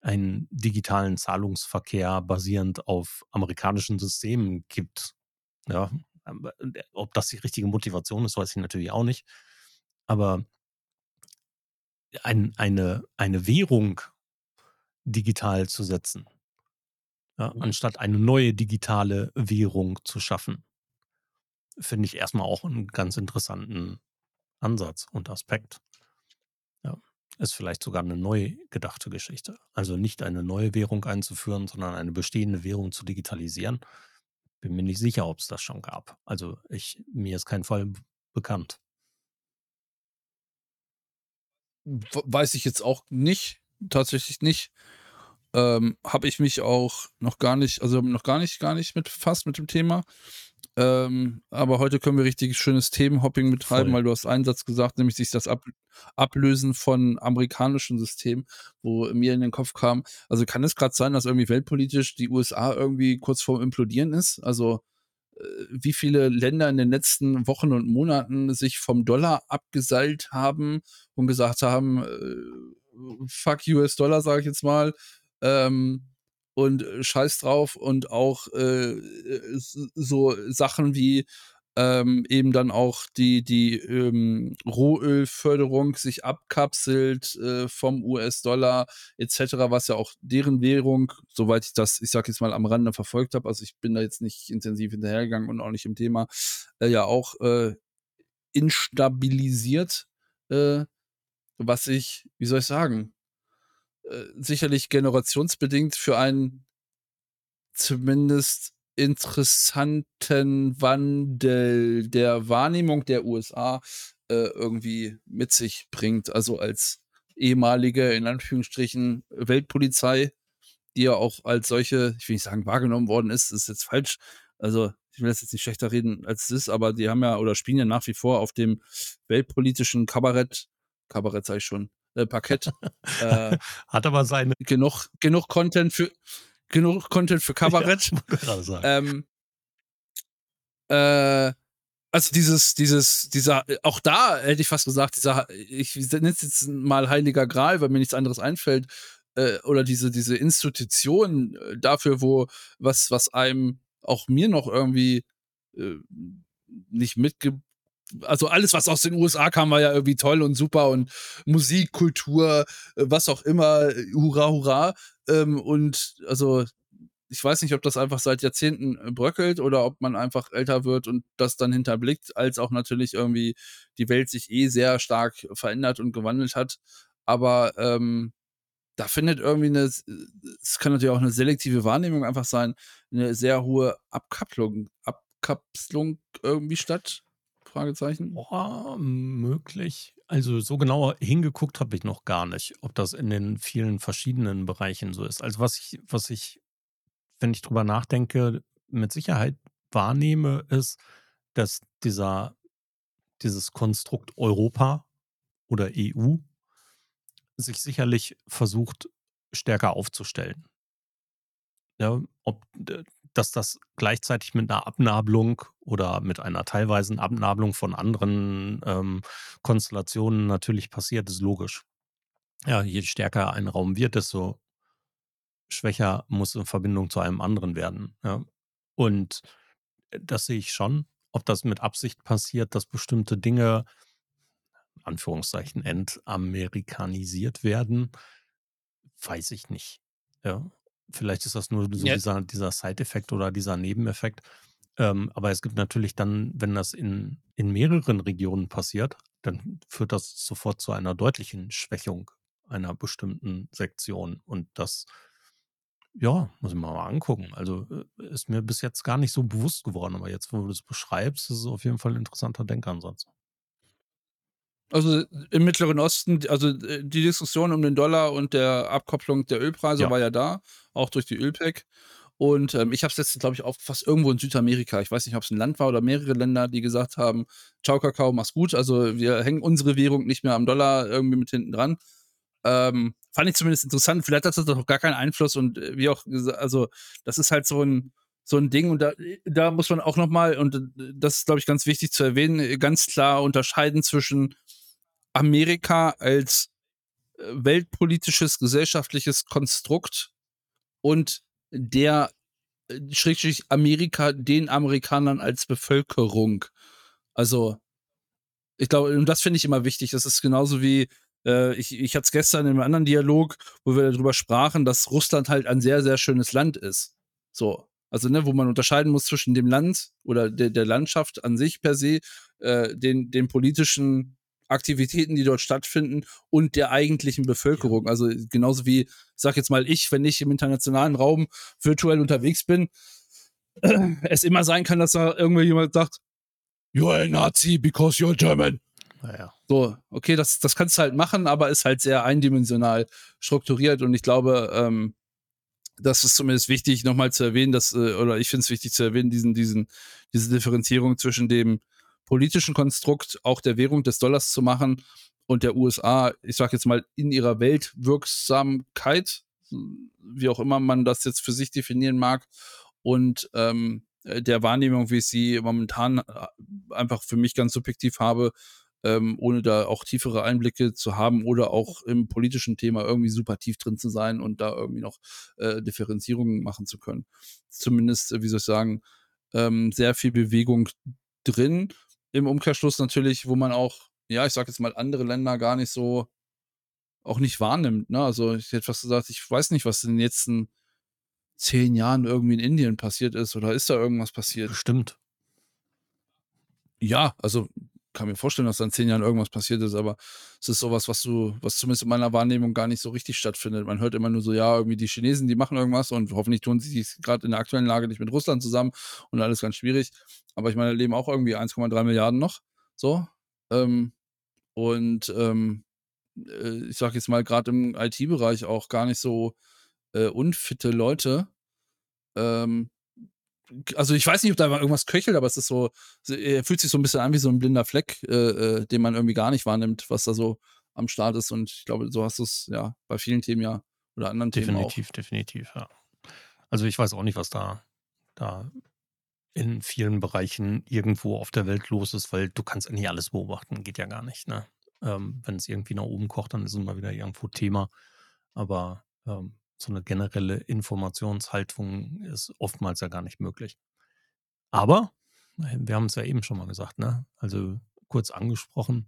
einen digitalen Zahlungsverkehr basierend auf amerikanischen Systemen gibt. Ja, ähm, äh, ob das die richtige Motivation ist, weiß ich natürlich auch nicht. Aber ein, eine, eine Währung digital zu setzen, ja, mhm. anstatt eine neue digitale Währung zu schaffen, finde ich erstmal auch einen ganz interessanten Ansatz und Aspekt. Ist vielleicht sogar eine neu gedachte Geschichte. Also nicht eine neue Währung einzuführen, sondern eine bestehende Währung zu digitalisieren. Bin mir nicht sicher, ob es das schon gab. Also ich, mir ist kein Fall bekannt. Weiß ich jetzt auch nicht, tatsächlich nicht. Ähm, habe ich mich auch noch gar nicht, also noch gar nicht, gar nicht mit befasst mit dem Thema. Ähm, aber heute können wir richtig schönes Themenhopping betreiben, Voll. weil du hast einen Satz gesagt, nämlich sich das Ab Ablösen von amerikanischen Systemen, wo mir in den Kopf kam. Also kann es gerade sein, dass irgendwie weltpolitisch die USA irgendwie kurz vorm Implodieren ist? Also äh, wie viele Länder in den letzten Wochen und Monaten sich vom Dollar abgeseilt haben und gesagt haben, äh, fuck US-Dollar, sage ich jetzt mal. Ähm, und äh, scheiß drauf und auch äh, so Sachen wie ähm, eben dann auch die, die ähm, Rohölförderung sich abkapselt äh, vom US-Dollar etc., was ja auch deren Währung, soweit ich das, ich sag jetzt mal, am Rande verfolgt habe, also ich bin da jetzt nicht intensiv hinterhergegangen und auch nicht im Thema, äh, ja auch äh, instabilisiert, äh, was ich, wie soll ich sagen, äh, sicherlich generationsbedingt für einen zumindest interessanten Wandel der Wahrnehmung der USA äh, irgendwie mit sich bringt. Also als ehemalige, in Anführungsstrichen, Weltpolizei, die ja auch als solche, ich will nicht sagen, wahrgenommen worden ist, ist jetzt falsch. Also, ich will das jetzt nicht schlechter reden, als es ist, aber die haben ja oder spielen ja nach wie vor auf dem weltpolitischen Kabarett, Kabarett sag ich schon, äh, Parkett. *laughs* äh, Hat aber seine. Genug, genug Content für, genug Content für Kabarett. Ja, ähm, äh, also dieses, dieses, dieser, auch da hätte ich fast gesagt, dieser, ich nenne es jetzt mal Heiliger Gral, weil mir nichts anderes einfällt, äh, oder diese, diese Institution äh, dafür, wo was, was einem auch mir noch irgendwie äh, nicht mitge also alles, was aus den USA kam, war ja irgendwie toll und super und Musik, Kultur, äh, was auch immer, hurra, hurra. Ähm, und also ich weiß nicht, ob das einfach seit Jahrzehnten äh, bröckelt oder ob man einfach älter wird und das dann hinterblickt, als auch natürlich irgendwie die Welt sich eh sehr stark verändert und gewandelt hat. Aber ähm, da findet irgendwie eine, es kann natürlich auch eine selektive Wahrnehmung einfach sein, eine sehr hohe Abkapplung, Abkapselung irgendwie statt? Fragezeichen. Boah, möglich. Also so genau hingeguckt habe ich noch gar nicht, ob das in den vielen verschiedenen Bereichen so ist. Also was ich, was ich, wenn ich drüber nachdenke, mit Sicherheit wahrnehme, ist, dass dieser, dieses Konstrukt Europa oder EU sich sicherlich versucht, stärker aufzustellen. Ja, ob dass das gleichzeitig mit einer Abnabelung oder mit einer teilweisen Abnabelung von anderen ähm, Konstellationen natürlich passiert, ist logisch. Ja, je stärker ein Raum wird, desto schwächer muss in Verbindung zu einem anderen werden. Ja. Und äh, das sehe ich schon. Ob das mit Absicht passiert, dass bestimmte Dinge Anführungszeichen entamerikanisiert werden, weiß ich nicht. Ja, vielleicht ist das nur so ja. dieser, dieser Side-Effekt oder dieser Nebeneffekt. Ähm, aber es gibt natürlich dann, wenn das in, in mehreren Regionen passiert, dann führt das sofort zu einer deutlichen Schwächung einer bestimmten Sektion. Und das, ja, muss ich mal angucken. Also äh, ist mir bis jetzt gar nicht so bewusst geworden. Aber jetzt, wo du das beschreibst, ist es auf jeden Fall ein interessanter Denkansatz. Also im Mittleren Osten, also äh, die Diskussion um den Dollar und der Abkopplung der Ölpreise ja. war ja da, auch durch die Ölpack. Und ähm, ich habe es jetzt, glaube ich, aufgefasst, irgendwo in Südamerika. Ich weiß nicht, ob es ein Land war oder mehrere Länder, die gesagt haben: Ciao, Kakao, mach's gut. Also, wir hängen unsere Währung nicht mehr am Dollar irgendwie mit hinten dran. Ähm, fand ich zumindest interessant. Vielleicht hat das doch gar keinen Einfluss und äh, wie auch gesagt, also, das ist halt so ein, so ein Ding und da, da muss man auch nochmal, und äh, das ist, glaube ich, ganz wichtig zu erwähnen, ganz klar unterscheiden zwischen Amerika als äh, weltpolitisches, gesellschaftliches Konstrukt und der äh, Schrägstrich Amerika den Amerikanern als Bevölkerung. Also, ich glaube, und das finde ich immer wichtig. Das ist genauso wie, äh, ich, ich hatte es gestern in einem anderen Dialog, wo wir darüber sprachen, dass Russland halt ein sehr, sehr schönes Land ist. So. Also, ne, wo man unterscheiden muss zwischen dem Land oder der, der Landschaft an sich per se, äh, den, den politischen Aktivitäten, die dort stattfinden und der eigentlichen Bevölkerung. Also genauso wie, ich sag jetzt mal, ich, wenn ich im internationalen Raum virtuell unterwegs bin, äh, *clears throat* es immer sein kann, dass da irgendwie jemand sagt, You're a Nazi because you're German. Naja. So, okay, das, das kannst du halt machen, aber ist halt sehr eindimensional strukturiert und ich glaube, ähm, das ist zumindest wichtig, nochmal zu erwähnen, dass, äh, oder ich finde es wichtig zu erwähnen, diesen, diesen, diese Differenzierung zwischen dem politischen Konstrukt auch der Währung des Dollars zu machen und der USA, ich sage jetzt mal, in ihrer Weltwirksamkeit, wie auch immer man das jetzt für sich definieren mag, und ähm, der Wahrnehmung, wie ich sie momentan äh, einfach für mich ganz subjektiv habe, ähm, ohne da auch tiefere Einblicke zu haben oder auch im politischen Thema irgendwie super tief drin zu sein und da irgendwie noch äh, Differenzierungen machen zu können. Zumindest, äh, wie soll ich sagen, ähm, sehr viel Bewegung drin im Umkehrschluss natürlich, wo man auch, ja, ich sag jetzt mal, andere Länder gar nicht so auch nicht wahrnimmt. Ne? Also ich hätte fast gesagt, ich weiß nicht, was in den letzten zehn Jahren irgendwie in Indien passiert ist oder ist da irgendwas passiert? Bestimmt. Ja, also kann mir vorstellen, dass da in zehn Jahren irgendwas passiert ist, aber es ist sowas, was du, was zumindest in meiner Wahrnehmung gar nicht so richtig stattfindet. Man hört immer nur so, ja, irgendwie die Chinesen, die machen irgendwas und hoffentlich tun sie sich gerade in der aktuellen Lage nicht mit Russland zusammen und alles ganz schwierig. Aber ich meine, leben auch irgendwie 1,3 Milliarden noch. So. Ähm, und ähm, äh, ich sag jetzt mal, gerade im IT-Bereich auch gar nicht so äh, unfitte Leute. Ähm, also ich weiß nicht, ob da irgendwas köchelt, aber es ist so, er fühlt sich so ein bisschen an wie so ein blinder Fleck, äh, äh, den man irgendwie gar nicht wahrnimmt, was da so am Start ist. Und ich glaube, so hast du es ja bei vielen Themen ja oder anderen definitiv, Themen auch. Definitiv, definitiv, ja. Also ich weiß auch nicht, was da, da in vielen Bereichen irgendwo auf der Welt los ist, weil du kannst nicht alles beobachten, geht ja gar nicht. Ne? Ähm, wenn es irgendwie nach oben kocht, dann ist es mal wieder irgendwo Thema. Aber ähm, so eine generelle Informationshaltung ist oftmals ja gar nicht möglich. Aber wir haben es ja eben schon mal gesagt, ne? Also kurz angesprochen,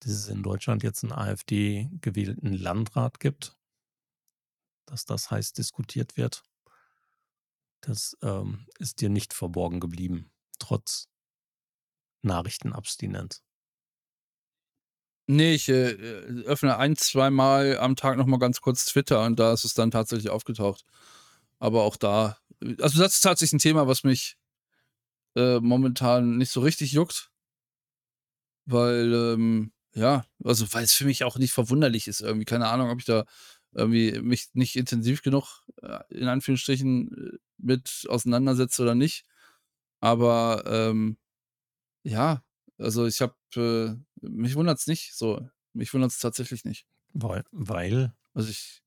dass es in Deutschland jetzt einen AfD gewählten Landrat gibt, dass das heiß diskutiert wird. Das ähm, ist dir nicht verborgen geblieben, trotz Nachrichtenabstinenz. Nee, ich äh, öffne ein, zweimal am Tag nochmal ganz kurz Twitter und da ist es dann tatsächlich aufgetaucht. Aber auch da, also das ist tatsächlich ein Thema, was mich äh, momentan nicht so richtig juckt. Weil, ähm, ja, also weil es für mich auch nicht verwunderlich ist irgendwie. Keine Ahnung, ob ich da irgendwie mich nicht intensiv genug, äh, in Anführungsstrichen, äh, mit auseinandersetze oder nicht. Aber ähm, ja, also ich habe, äh, mich wundert es nicht so. Mich wundert es tatsächlich nicht. Weil, weil? Also ich.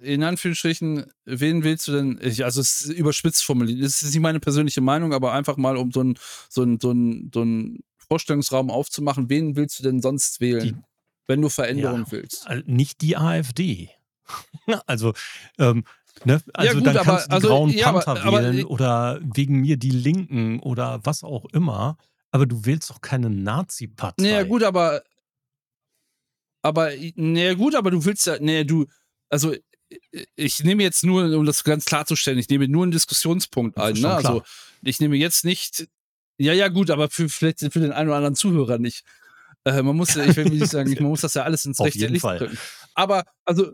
In Anführungsstrichen, wen willst du denn? Ich, also es ist überspitzt formuliert. Das ist nicht meine persönliche Meinung, aber einfach mal um so einen so so so Vorstellungsraum aufzumachen, wen willst du denn sonst wählen? Die wenn du Veränderungen ja, willst. Nicht die AfD. *laughs* also, ähm, ne? also ja, gut, dann kannst aber, du die also, Grauen ja, Panther aber, wählen aber, oder wegen mir die Linken oder was auch immer. Aber du wählst doch keine Nazi-Partei. Naja, gut, aber. Aber, naja, gut, aber du willst ja. Naja, du. Also, ich nehme jetzt nur, um das ganz klarzustellen, ich nehme nur einen Diskussionspunkt ein. Ne? Also, ich nehme jetzt nicht. Ja, ja, gut, aber für, vielleicht für den einen oder anderen Zuhörer nicht. Äh, man muss, ich will nicht sagen, *laughs* man muss das ja alles ins rechte Licht Fall. drücken. Aber, also,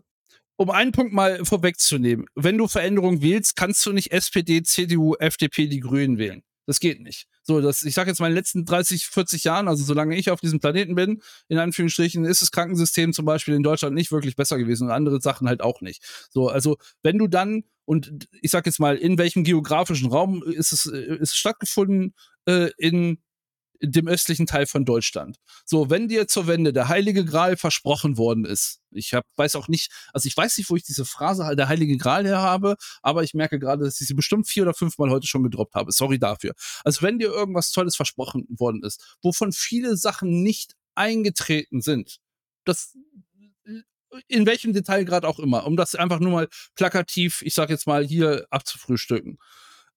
um einen Punkt mal vorwegzunehmen, wenn du Veränderungen wählst, kannst du nicht SPD, CDU, FDP, die Grünen wählen. Das geht nicht. So, das, ich sage jetzt mal in den letzten 30, 40 Jahren, also solange ich auf diesem Planeten bin, in Anführungsstrichen, ist das Krankensystem zum Beispiel in Deutschland nicht wirklich besser gewesen und andere Sachen halt auch nicht. So, also wenn du dann, und ich sag jetzt mal, in welchem geografischen Raum ist es, äh, ist es stattgefunden, äh, in dem östlichen Teil von Deutschland. So, wenn dir zur Wende der Heilige Gral versprochen worden ist, ich hab, weiß auch nicht, also ich weiß nicht, wo ich diese Phrase der Heilige Gral her habe, aber ich merke gerade, dass ich sie bestimmt vier oder fünf Mal heute schon gedroppt habe. Sorry dafür. Also wenn dir irgendwas Tolles versprochen worden ist, wovon viele Sachen nicht eingetreten sind, das in welchem Detail gerade auch immer, um das einfach nur mal plakativ, ich sag jetzt mal hier abzufrühstücken.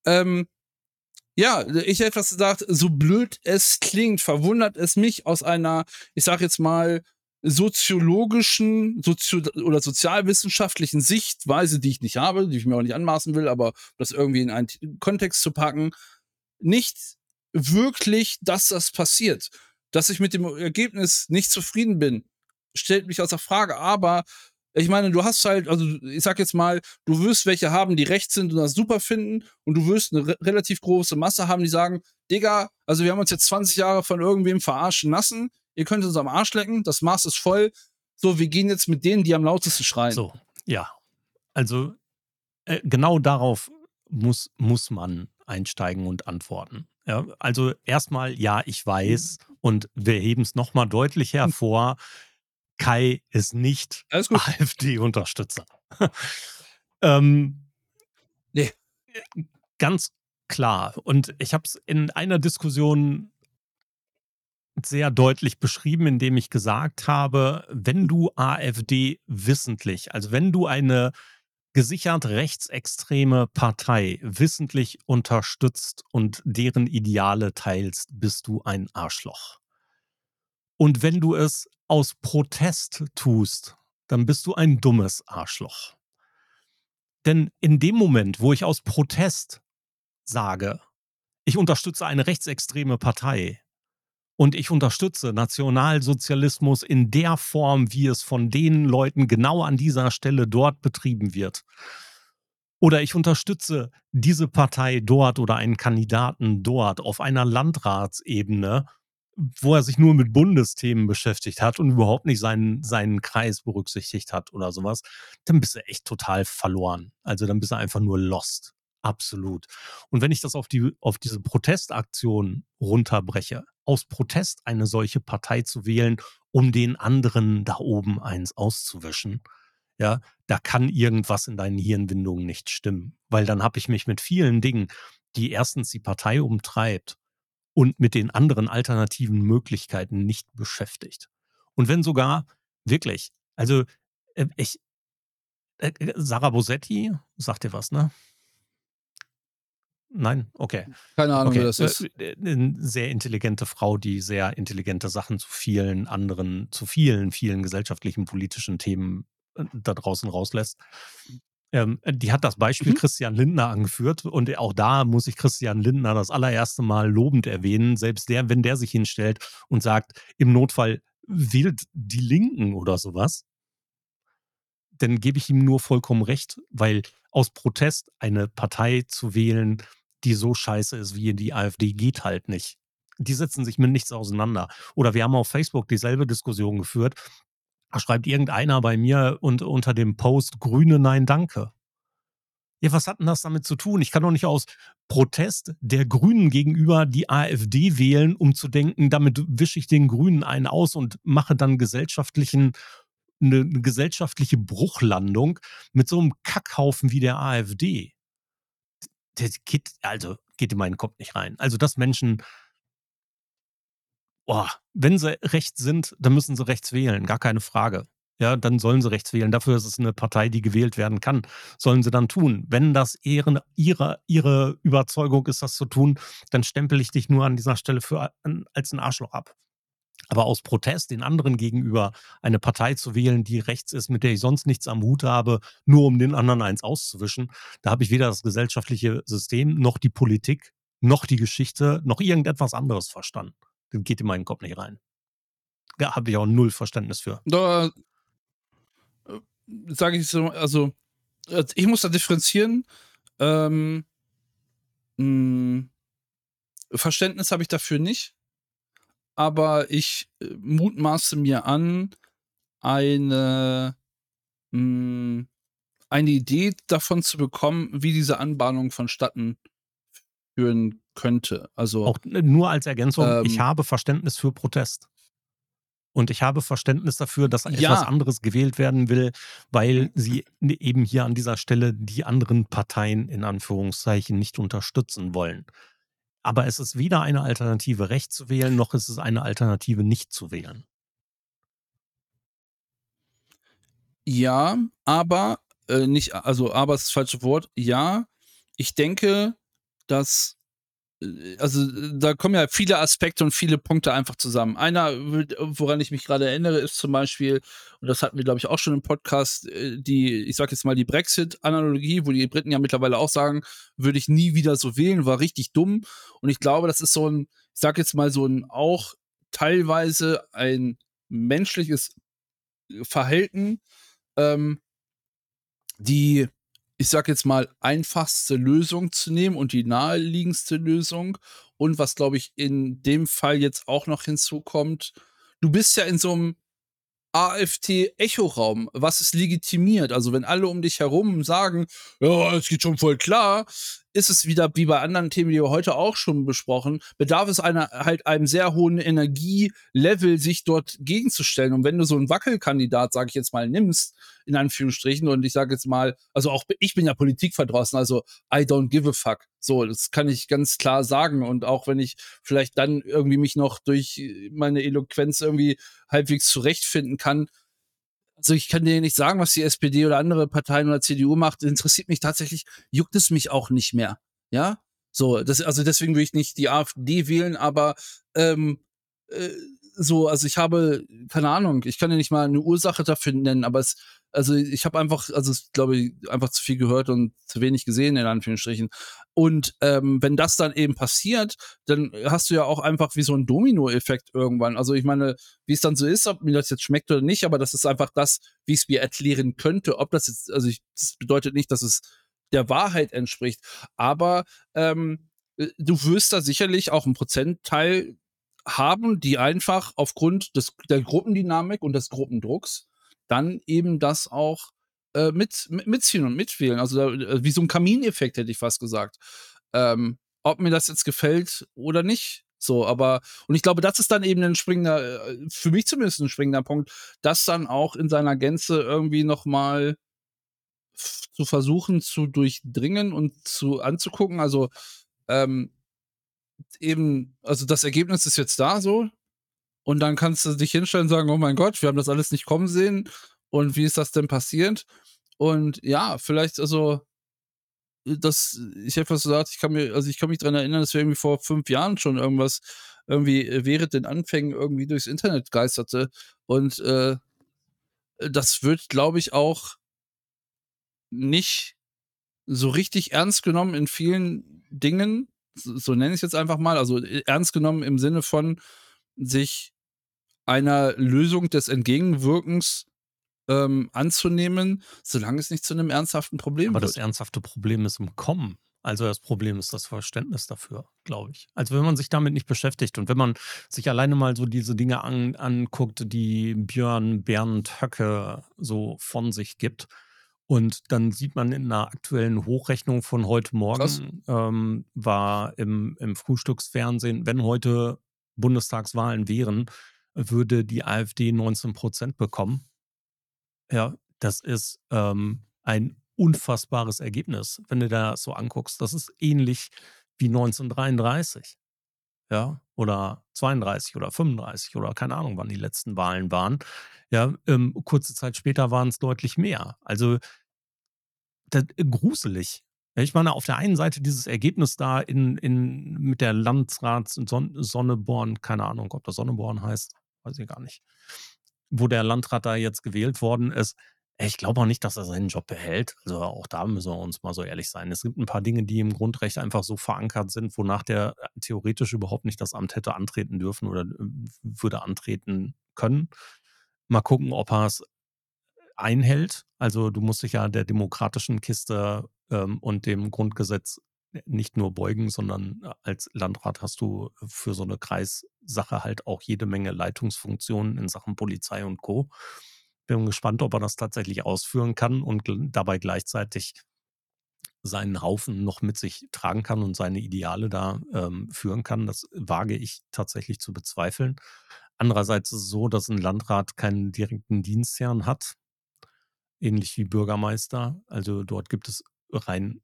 Ähm, ja, ich hätte etwas gesagt, so blöd es klingt, verwundert es mich aus einer, ich sag jetzt mal, soziologischen Sozio oder sozialwissenschaftlichen Sichtweise, die ich nicht habe, die ich mir auch nicht anmaßen will, aber das irgendwie in einen Kontext zu packen, nicht wirklich, dass das passiert. Dass ich mit dem Ergebnis nicht zufrieden bin, stellt mich außer Frage. Aber ich meine, du hast halt, also ich sag jetzt mal, du wirst welche haben, die rechts sind und das super finden und du wirst eine re relativ große Masse haben, die sagen, Digga, also wir haben uns jetzt 20 Jahre von irgendwem verarschen lassen, ihr könnt uns am Arsch lecken, das Maß ist voll, so, wir gehen jetzt mit denen, die am lautesten schreien. So, ja. Also äh, genau darauf muss, muss man einsteigen und antworten. Ja, also erstmal, ja, ich weiß, mhm. und wir heben es nochmal deutlich hervor, Kai ist nicht AfD-Unterstützer. *laughs* ähm, nee. Ganz klar. Und ich habe es in einer Diskussion sehr deutlich beschrieben, indem ich gesagt habe, wenn du AfD wissentlich, also wenn du eine gesichert rechtsextreme Partei wissentlich unterstützt und deren Ideale teilst, bist du ein Arschloch. Und wenn du es aus Protest tust, dann bist du ein dummes Arschloch. Denn in dem Moment, wo ich aus Protest sage, ich unterstütze eine rechtsextreme Partei und ich unterstütze Nationalsozialismus in der Form, wie es von den Leuten genau an dieser Stelle dort betrieben wird, oder ich unterstütze diese Partei dort oder einen Kandidaten dort auf einer Landratsebene, wo er sich nur mit Bundesthemen beschäftigt hat und überhaupt nicht seinen, seinen Kreis berücksichtigt hat oder sowas, dann bist du echt total verloren. Also dann bist du einfach nur lost. Absolut. Und wenn ich das auf, die, auf diese Protestaktion runterbreche, aus Protest eine solche Partei zu wählen, um den anderen da oben eins auszuwischen, ja, da kann irgendwas in deinen Hirnwindungen nicht stimmen. Weil dann habe ich mich mit vielen Dingen, die erstens die Partei umtreibt und mit den anderen alternativen Möglichkeiten nicht beschäftigt. Und wenn sogar wirklich, also äh, ich, äh, Sarah Bosetti, sagt dir was, ne? Nein? Okay. Keine Ahnung, okay. wer das ist. Eine äh, äh, sehr intelligente Frau, die sehr intelligente Sachen zu vielen anderen, zu vielen, vielen gesellschaftlichen, politischen Themen äh, da draußen rauslässt. Ähm, die hat das Beispiel mhm. Christian Lindner angeführt und auch da muss ich Christian Lindner das allererste Mal lobend erwähnen. Selbst der, wenn der sich hinstellt und sagt, im Notfall wählt die Linken oder sowas, dann gebe ich ihm nur vollkommen recht, weil aus Protest eine Partei zu wählen, die so scheiße ist wie die AfD, geht halt nicht. Die setzen sich mit nichts auseinander. Oder wir haben auf Facebook dieselbe Diskussion geführt. Schreibt irgendeiner bei mir und unter dem Post Grüne Nein Danke. Ja, was hat denn das damit zu tun? Ich kann doch nicht aus Protest der Grünen gegenüber die AfD wählen, um zu denken, damit wische ich den Grünen einen aus und mache dann gesellschaftlichen eine, eine gesellschaftliche Bruchlandung mit so einem Kackhaufen wie der AfD das geht, also geht in meinen Kopf nicht rein. Also, dass Menschen, boah, wenn sie rechts sind, dann müssen sie rechts wählen, gar keine Frage. Ja, dann sollen sie rechts wählen. Dafür ist es eine Partei, die gewählt werden kann. Sollen sie dann tun. Wenn das ihre, ihre, ihre Überzeugung ist, das zu tun, dann stempel ich dich nur an dieser Stelle für, als ein Arschloch ab. Aber aus Protest den anderen gegenüber eine Partei zu wählen, die rechts ist, mit der ich sonst nichts am Hut habe, nur um den anderen eins auszuwischen, da habe ich weder das gesellschaftliche System, noch die Politik, noch die Geschichte, noch irgendetwas anderes verstanden. Das geht in meinen Kopf nicht rein. Da habe ich auch null Verständnis für. Da äh, sage ich so, also ich muss da differenzieren. Ähm, mh, hm, Verständnis habe ich dafür nicht aber ich äh, mutmaße mir an, eine, mh, hm, eine Idee davon zu bekommen, wie diese Anbahnung vonstatten führen könnte. Also auch nur als Ergänzung, ähm, ich habe Verständnis für Protest. Und ich habe Verständnis dafür, dass ja. etwas anderes gewählt werden will, weil mhm. sie eben hier an dieser Stelle die anderen Parteien in Anführungszeichen nicht unterstützen wollen. Aber es ist weder eine Alternative, recht zu wählen, noch ist es eine Alternative, nicht zu wählen. Ja, aber äh, nicht, also aber ist das falsche Wort. Ja, ich denke, dass äh, also da kommen ja viele Aspekte und viele Punkte einfach zusammen. Einer, woran ich mich gerade erinnere, ist zum Beispiel, und das hatten wir, glaube ich, auch schon im Podcast, äh, die, ich sage jetzt mal, die Brexit-Analogie, wo die Briten ja mittlerweile auch sagen, würde ich nie wieder so wählen, war richtig dumm. Und ich glaube, das ist so ein, ich sage jetzt mal, so ein auch teilweise ein menschliches Verhalten, ähm, die ich sag jetzt mal, einfachste Lösung zu nehmen und die naheliegendste Lösung. Und was, glaube ich, in dem Fall jetzt auch noch hinzukommt, du bist ja in so einem AfT-Echoraum, was ist legitimiert? Also, wenn alle um dich herum sagen, ja, es geht schon voll klar, ist es wieder wie bei anderen Themen, die wir heute auch schon besprochen, bedarf es einer halt einem sehr hohen Energielevel, sich dort gegenzustellen. Und wenn du so einen Wackelkandidat, sage ich jetzt mal, nimmst, in Anführungsstrichen, und ich sage jetzt mal, also auch ich bin ja politikverdrossen, also I don't give a fuck. So, das kann ich ganz klar sagen. Und auch wenn ich vielleicht dann irgendwie mich noch durch meine Eloquenz irgendwie halbwegs zurechtfinden kann, also ich kann dir nicht sagen, was die SPD oder andere Parteien oder CDU macht. Interessiert mich tatsächlich, juckt es mich auch nicht mehr. Ja, so, das, also deswegen will ich nicht die AfD wählen, aber ähm, äh, so, also ich habe, keine Ahnung, ich kann ja nicht mal eine Ursache dafür nennen, aber es, also ich habe einfach, also ich glaube, einfach zu viel gehört und zu wenig gesehen, in Anführungsstrichen. Und ähm, wenn das dann eben passiert, dann hast du ja auch einfach wie so ein Domino-Effekt irgendwann. Also ich meine, wie es dann so ist, ob mir das jetzt schmeckt oder nicht, aber das ist einfach das, wie ich es mir erklären könnte. Ob das jetzt, also ich, das bedeutet nicht, dass es der Wahrheit entspricht, aber ähm, äh, du wirst da sicherlich auch einen Prozentteil haben, die einfach aufgrund des, der Gruppendynamik und des Gruppendrucks dann eben das auch äh, mit, mitziehen und mitwählen. Also äh, wie so ein Kamineffekt, hätte ich fast gesagt. Ähm, ob mir das jetzt gefällt oder nicht. So, aber, und ich glaube, das ist dann eben ein springender, äh, für mich zumindest ein springender Punkt, das dann auch in seiner Gänze irgendwie nochmal zu versuchen zu durchdringen und zu anzugucken. Also, ähm, eben, also das Ergebnis ist jetzt da so. Und dann kannst du dich hinstellen und sagen, oh mein Gott, wir haben das alles nicht kommen sehen. Und wie ist das denn passiert? Und ja, vielleicht, also, das, ich hätte fast gesagt, ich kann mir, also ich kann mich daran erinnern, dass wir irgendwie vor fünf Jahren schon irgendwas irgendwie während den Anfängen irgendwie durchs Internet geisterte. Und äh, das wird, glaube ich, auch nicht so richtig ernst genommen in vielen Dingen. So, nenne ich es jetzt einfach mal. Also äh, ernst genommen im Sinne von sich einer Lösung des Entgegenwirkens ähm, anzunehmen, solange es nicht zu einem ernsthaften Problem Aber wird. das ernsthafte Problem ist im Kommen. Also das Problem ist das Verständnis dafür, glaube ich. Also wenn man sich damit nicht beschäftigt und wenn man sich alleine mal so diese Dinge an, anguckt, die Björn Bernd Höcke so von sich gibt, und dann sieht man in einer aktuellen Hochrechnung von heute Morgen, ähm, war im, im Frühstücksfernsehen, wenn heute Bundestagswahlen wären, würde die AfD 19 Prozent bekommen. Ja, das ist ähm, ein unfassbares Ergebnis, wenn du da so anguckst. Das ist ähnlich wie 1933. Ja, oder 32 oder 35 oder keine Ahnung, wann die letzten Wahlen waren. Ja, ähm, kurze Zeit später waren es deutlich mehr. Also das, äh, gruselig. Ich meine, auf der einen Seite dieses Ergebnis da in, in, mit der Landsrats Son Sonneborn, keine Ahnung, ob das Sonneborn heißt, weiß ich gar nicht wo der Landrat da jetzt gewählt worden ist, ich glaube auch nicht, dass er seinen Job behält. Also auch da müssen wir uns mal so ehrlich sein. Es gibt ein paar Dinge, die im Grundrecht einfach so verankert sind, wonach der äh, theoretisch überhaupt nicht das Amt hätte antreten dürfen oder äh, würde antreten können. Mal gucken, ob er es einhält. Also du musst dich ja der demokratischen Kiste ähm, und dem Grundgesetz nicht nur beugen, sondern äh, als Landrat hast du für so eine Kreissache halt auch jede Menge Leitungsfunktionen in Sachen Polizei und Co. Bin gespannt, ob er das tatsächlich ausführen kann und dabei gleichzeitig seinen Haufen noch mit sich tragen kann und seine Ideale da ähm, führen kann. Das wage ich tatsächlich zu bezweifeln. Andererseits ist es so, dass ein Landrat keinen direkten Dienstherrn hat, ähnlich wie Bürgermeister. Also dort gibt es rein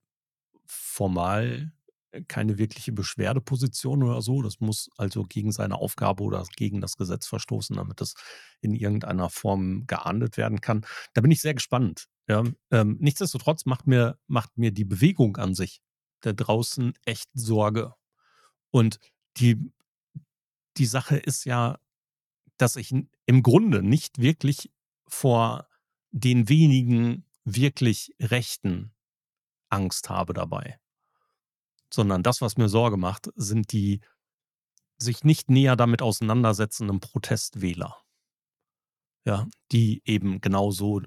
formal keine wirkliche Beschwerdeposition oder so. Das muss also gegen seine Aufgabe oder gegen das Gesetz verstoßen, damit das in irgendeiner Form geahndet werden kann. Da bin ich sehr gespannt. Ja, ähm, nichtsdestotrotz macht mir, macht mir die Bewegung an sich da draußen echt Sorge. Und die, die Sache ist ja, dass ich im Grunde nicht wirklich vor den wenigen wirklich Rechten Angst habe dabei. Sondern das, was mir Sorge macht, sind die sich nicht näher damit auseinandersetzenden Protestwähler. Ja, die eben genauso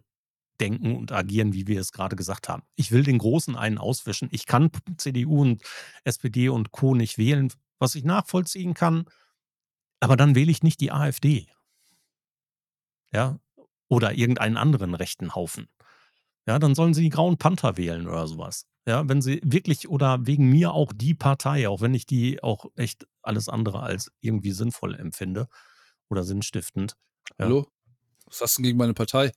denken und agieren, wie wir es gerade gesagt haben. Ich will den Großen einen auswischen. Ich kann CDU und SPD und Co. nicht wählen, was ich nachvollziehen kann, aber dann wähle ich nicht die AfD. Ja, oder irgendeinen anderen rechten Haufen. Ja, dann sollen sie die Grauen Panther wählen oder sowas. Ja, wenn sie wirklich oder wegen mir auch die Partei, auch wenn ich die auch echt alles andere als irgendwie sinnvoll empfinde oder sinnstiftend. Ja. Hallo? Was hast du denn gegen meine Partei?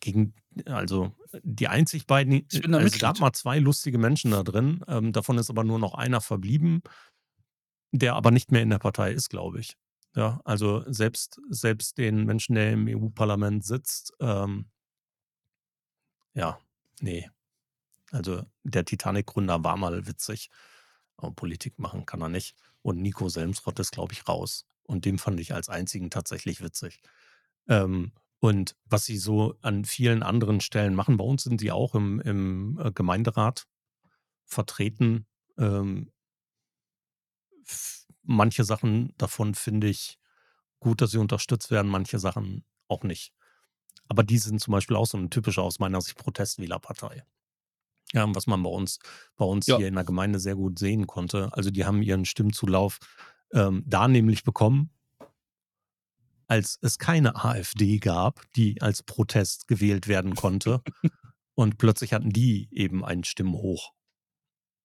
Gegen, also die einzig beiden, ich bin da es gab mal zwei lustige Menschen da drin, ähm, davon ist aber nur noch einer verblieben, der aber nicht mehr in der Partei ist, glaube ich. Ja, also selbst, selbst den Menschen, der im EU-Parlament sitzt, ähm, ja, nee. Also der Titanic-Gründer war mal witzig, aber Politik machen kann er nicht. Und Nico Selmsrott ist, glaube ich, raus. Und den fand ich als einzigen tatsächlich witzig. Ähm, und was sie so an vielen anderen Stellen machen, bei uns sind sie auch im, im äh, Gemeinderat vertreten. Ähm, manche Sachen davon finde ich gut, dass sie unterstützt werden, manche Sachen auch nicht. Aber die sind zum Beispiel auch so eine typische aus meiner Sicht Protestwählerpartei. Ja, was man bei uns, bei uns ja. hier in der Gemeinde sehr gut sehen konnte. Also die haben ihren Stimmzulauf ähm, da nämlich bekommen, als es keine AfD gab, die als Protest gewählt werden konnte. und plötzlich hatten die eben einen Stimmenhoch.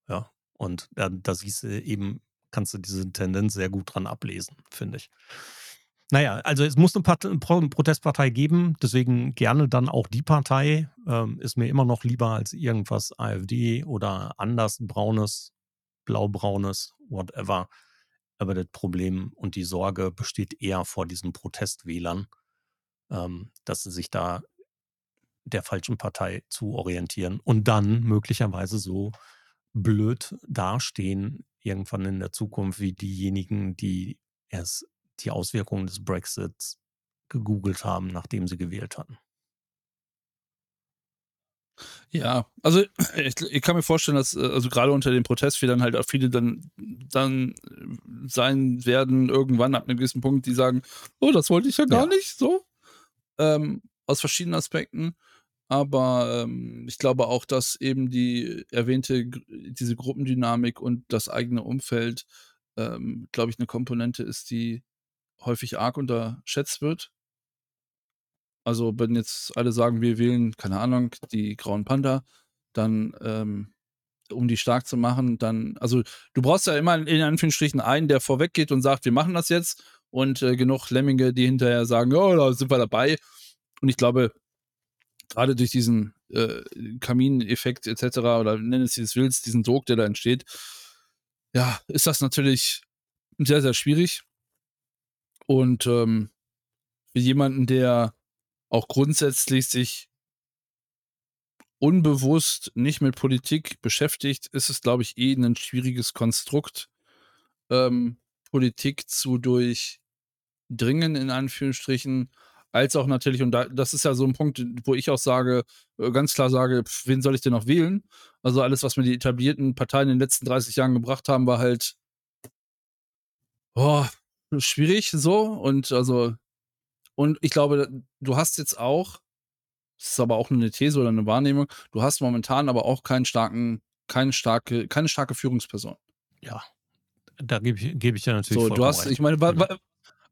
Ja, und da, da siehst du eben, kannst du diese Tendenz sehr gut dran ablesen, finde ich. Naja, also es muss eine, Part eine Protestpartei geben, deswegen gerne dann auch die Partei. Ähm, ist mir immer noch lieber als irgendwas AfD oder anders braunes, blaubraunes, whatever. Aber das Problem und die Sorge besteht eher vor diesen Protestwählern, ähm, dass sie sich da der falschen Partei zu orientieren und dann möglicherweise so blöd dastehen irgendwann in der Zukunft wie diejenigen, die erst die Auswirkungen des Brexits gegoogelt haben, nachdem sie gewählt hatten. Ja, also ich, ich, kann mir vorstellen, dass äh, also gerade unter den Protestfehlern halt auch viele dann, dann sein werden, irgendwann ab einem gewissen Punkt, die sagen, oh, das wollte ich ja gar ja. nicht so. Ähm, aus verschiedenen Aspekten. Aber ähm, ich glaube auch, dass eben die erwähnte, diese Gruppendynamik und das eigene Umfeld, ähm, glaube ich, eine Komponente ist, die häufig arg unterschätzt wird. Also, wenn jetzt alle sagen, wir wählen, keine Ahnung, die Grauen Panther, dann, ähm, um die stark zu machen, dann, also du brauchst ja immer in Anführungsstrichen einen, der vorweg geht und sagt, wir machen das jetzt und äh, genug Lemminge, die hinterher sagen, ja, da sind wir dabei. Und ich glaube, gerade durch diesen äh, Kamineffekt etc. oder nenn es wie es willst, diesen Druck, der da entsteht, ja, ist das natürlich sehr, sehr schwierig. Und ähm, für jemanden, der auch grundsätzlich sich unbewusst nicht mit Politik beschäftigt, ist es, glaube ich, eh ein schwieriges Konstrukt, ähm, Politik zu durchdringen, in Anführungsstrichen, als auch natürlich, und da, das ist ja so ein Punkt, wo ich auch sage, äh, ganz klar sage, pf, wen soll ich denn noch wählen? Also alles, was mir die etablierten Parteien in den letzten 30 Jahren gebracht haben, war halt oh, schwierig so. Und also, und ich glaube, du hast jetzt auch, das ist aber auch nur eine These oder eine Wahrnehmung, du hast momentan aber auch keinen starken, keine starke, keine starke Führungsperson. Ja, da gebe ich, geb ich ja natürlich. So, du hast, rein. ich meine, wa, wa,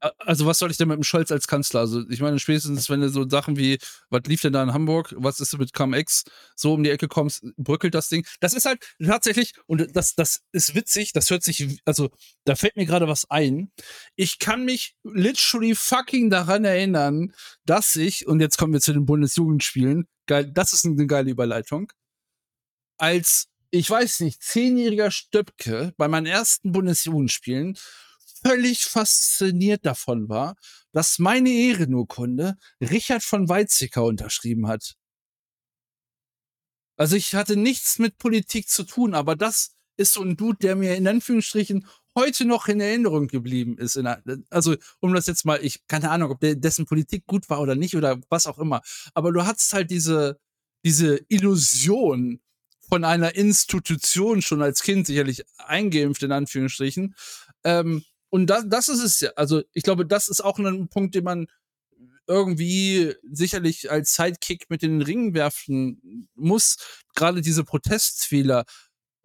also was soll ich denn mit dem Scholz als Kanzler? Also ich meine, spätestens wenn du so Sachen wie, was lief denn da in Hamburg, was ist mit CumX, so um die Ecke kommst, bröckelt das Ding. Das ist halt tatsächlich, und das, das ist witzig, das hört sich, also da fällt mir gerade was ein. Ich kann mich literally fucking daran erinnern, dass ich, und jetzt kommen wir zu den Bundesjugendspielen, geil, das ist eine geile Überleitung, als ich weiß nicht, zehnjähriger Stöpke bei meinen ersten Bundesjugendspielen völlig fasziniert davon war, dass meine Ehrenurkunde Richard von Weizsäcker unterschrieben hat. Also ich hatte nichts mit Politik zu tun, aber das ist so ein Dude, der mir in Anführungsstrichen heute noch in Erinnerung geblieben ist. also, um das jetzt mal, ich keine Ahnung, ob der, dessen Politik gut war oder nicht oder was auch immer. Aber du hattest halt diese, diese Illusion von einer Institution schon als Kind sicherlich eingeimpft, in Anführungsstrichen, ähm, und das, das ist es ja. Also, ich glaube, das ist auch ein Punkt, den man irgendwie sicherlich als Sidekick mit den Ringen werfen muss. Gerade diese Protestfehler.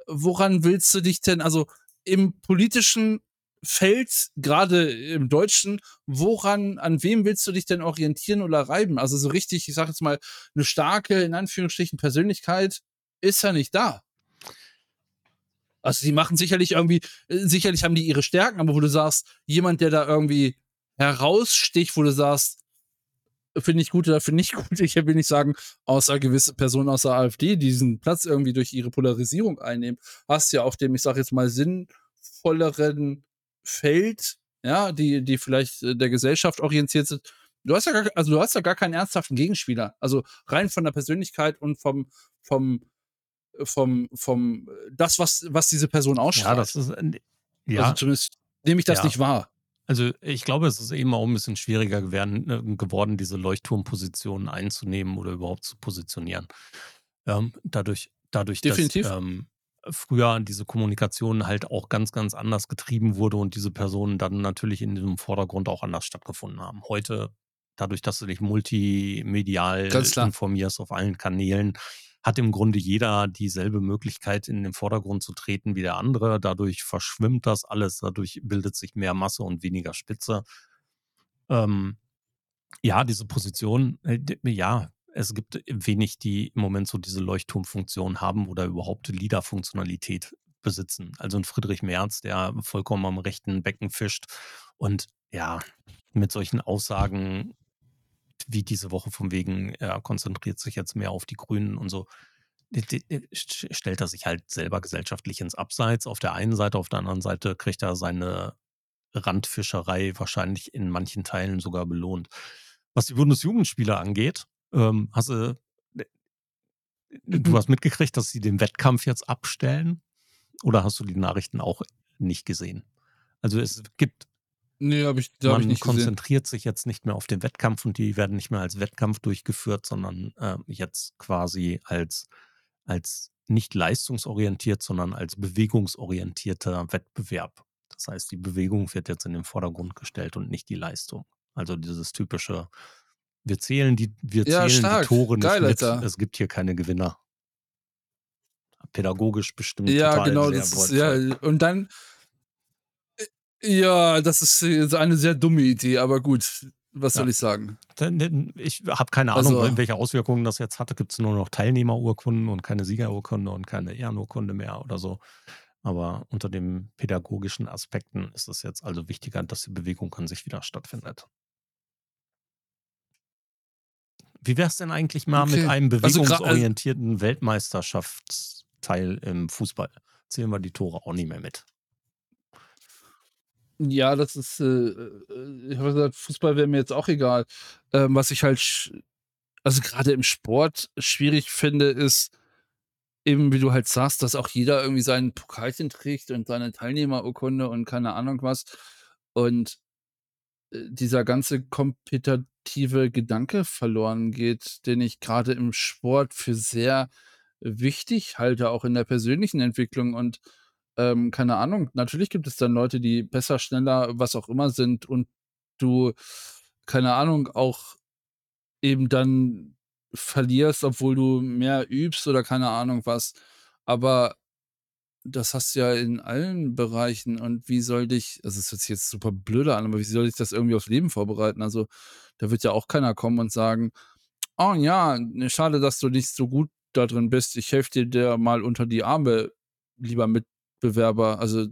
Woran willst du dich denn, also im politischen Feld, gerade im Deutschen, woran, an wem willst du dich denn orientieren oder reiben? Also so richtig, ich sag jetzt mal, eine starke, in Anführungsstrichen, Persönlichkeit ist ja nicht da. Also sie machen sicherlich irgendwie, äh, sicherlich haben die ihre Stärken, aber wo du sagst, jemand, der da irgendwie heraussticht, wo du sagst, finde ich gut oder finde ich *laughs* gut, ich will nicht sagen, außer gewisse Personen aus der AfD, die diesen Platz irgendwie durch ihre Polarisierung einnehmen, hast ja auf dem, ich sage jetzt mal, sinnvolleren Feld, ja, die, die vielleicht äh, der Gesellschaft orientiert sind. Du hast ja gar, also du hast ja gar keinen ernsthaften Gegenspieler. Also rein von der Persönlichkeit und vom, vom, vom, vom, das, was, was diese Person ausstrahlt. Ja, das ist, ja. Also zumindest nehme ich das ja. nicht wahr. Also ich glaube, es ist eben auch ein bisschen schwieriger geworden, ne, geworden diese Leuchtturmpositionen einzunehmen oder überhaupt zu positionieren. Ähm, dadurch, dadurch, Definitiv. dass ähm, früher diese Kommunikation halt auch ganz, ganz anders getrieben wurde und diese Personen dann natürlich in diesem Vordergrund auch anders stattgefunden haben. Heute, dadurch, dass du dich multimedial informierst auf allen Kanälen, hat im Grunde jeder dieselbe Möglichkeit, in den Vordergrund zu treten wie der andere. Dadurch verschwimmt das alles, dadurch bildet sich mehr Masse und weniger Spitze. ähm, ja, diese Position, äh, ja, es gibt wenig, die im Moment so diese Leuchtturmfunktion haben oder überhaupt Leader-Funktionalität besitzen. Also ein Friedrich Merz, der vollkommen am rechten Becken fischt und ja, mit solchen Aussagen wie diese Woche von wegen, er konzentriert sich jetzt mehr auf die Grünen und so, stellt er sich halt selber gesellschaftlich ins Abseits. Auf der einen Seite, auf der anderen Seite kriegt er seine Randfischerei wahrscheinlich in manchen Teilen sogar belohnt. Was die Bundesjugendspieler angeht, ähm, hast du, du mhm. hast mitgekriegt, dass sie den Wettkampf jetzt abstellen? Oder hast du die Nachrichten auch nicht gesehen? Also es gibt Nee, habe ich, man ich nicht konzentriert gesehen. sich jetzt nicht mehr auf den Wettkampf und die werden nicht mehr als Wettkampf durchgeführt, sondern äh, jetzt quasi als, als nicht leistungsorientiert, sondern als bewegungsorientierter Wettbewerb. Das heißt, die Bewegung wird jetzt in den Vordergrund gestellt und nicht die Leistung. Also dieses typische, wir zählen die, wir ja, zählen die Tore Geil, nicht mit, Alter. es gibt hier keine Gewinner. Pädagogisch bestimmt ja, genau, ist, ja, und dann, ja, das ist eine sehr dumme Idee, aber gut, was soll ich sagen? Ich habe keine Ahnung, also, welche Auswirkungen das jetzt hatte. Gibt es nur noch Teilnehmerurkunden und keine Siegerurkunde und keine Ehrenurkunde mehr oder so. Aber unter den pädagogischen Aspekten ist es jetzt also wichtiger, dass die Bewegung an sich wieder stattfindet. Wie wäre es denn eigentlich mal okay. mit einem also bewegungsorientierten also, Weltmeisterschaftsteil im Fußball? Zählen wir die Tore auch nicht mehr mit. Ja, das ist, äh, äh ich habe gesagt, Fußball wäre mir jetzt auch egal. Ähm, was ich halt, also gerade im Sport schwierig finde, ist eben, wie du halt sagst, dass auch jeder irgendwie sein Pokalchen trägt und seine Teilnehmerurkunde und keine Ahnung was. Und äh, dieser ganze kompetitive Gedanke verloren geht, den ich gerade im Sport für sehr wichtig halte, auch in der persönlichen Entwicklung und ähm, keine Ahnung, natürlich gibt es dann Leute, die besser, schneller, was auch immer sind und du, keine Ahnung, auch eben dann verlierst, obwohl du mehr übst oder keine Ahnung was. Aber das hast du ja in allen Bereichen und wie soll dich, also es hört sich jetzt super blöde an, aber wie soll dich das irgendwie aufs Leben vorbereiten? Also da wird ja auch keiner kommen und sagen, oh ja, ne, schade, dass du nicht so gut da drin bist. Ich helfe dir mal unter die Arme, lieber mit Bewerber. Also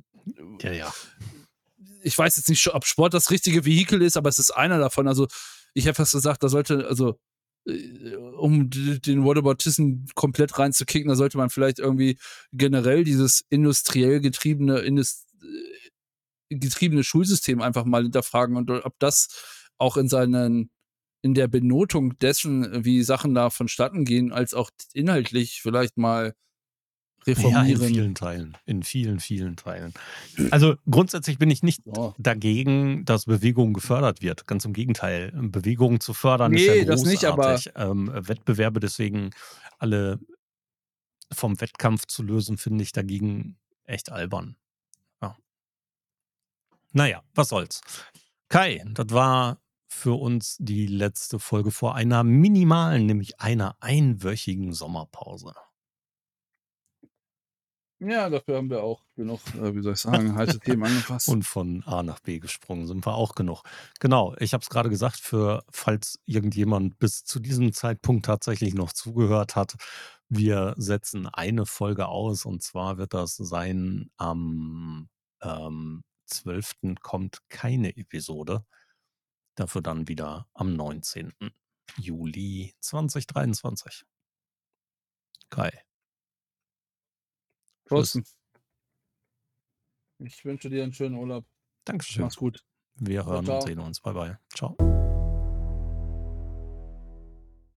ja, ja. Ich weiß jetzt nicht, ob Sport das richtige Vehikel ist, aber es ist einer davon. Also ich habe fast gesagt, da sollte, also äh, um den Whataboutism komplett reinzukicken, da sollte man vielleicht irgendwie generell dieses industriell getriebene, äh, getriebene Schulsystem einfach mal hinterfragen und ob das auch in seinen in der Benotung dessen, wie Sachen da vonstatten gehen, als auch inhaltlich vielleicht mal reformieren. Ja, in vielen Teilen. In vielen, vielen Teilen. Also grundsätzlich bin ich nicht oh. dagegen, dass Bewegung gefördert wird. Ganz im Gegenteil. Bewegung zu fördern nee, ist ja großartig. Das nicht, aber ähm, Wettbewerbe deswegen alle vom Wettkampf zu lösen, finde ich dagegen echt albern. Ja. Naja, was soll's. Kai, das war für uns die letzte Folge vor einer minimalen, nämlich einer einwöchigen Sommerpause. Ja, dafür haben wir auch genug, äh, wie soll ich sagen, heiße *laughs* Themen angefasst. Und von A nach B gesprungen sind wir auch genug. Genau, ich habe es gerade gesagt, für falls irgendjemand bis zu diesem Zeitpunkt tatsächlich noch zugehört hat, wir setzen eine Folge aus und zwar wird das sein am ähm, 12. kommt keine Episode. Dafür dann wieder am 19. Juli 2023. Geil. Thorsten. Ich wünsche dir einen schönen Urlaub. Dankeschön. Mach's gut. Wir hören und sehen uns. Bye bye. Ciao.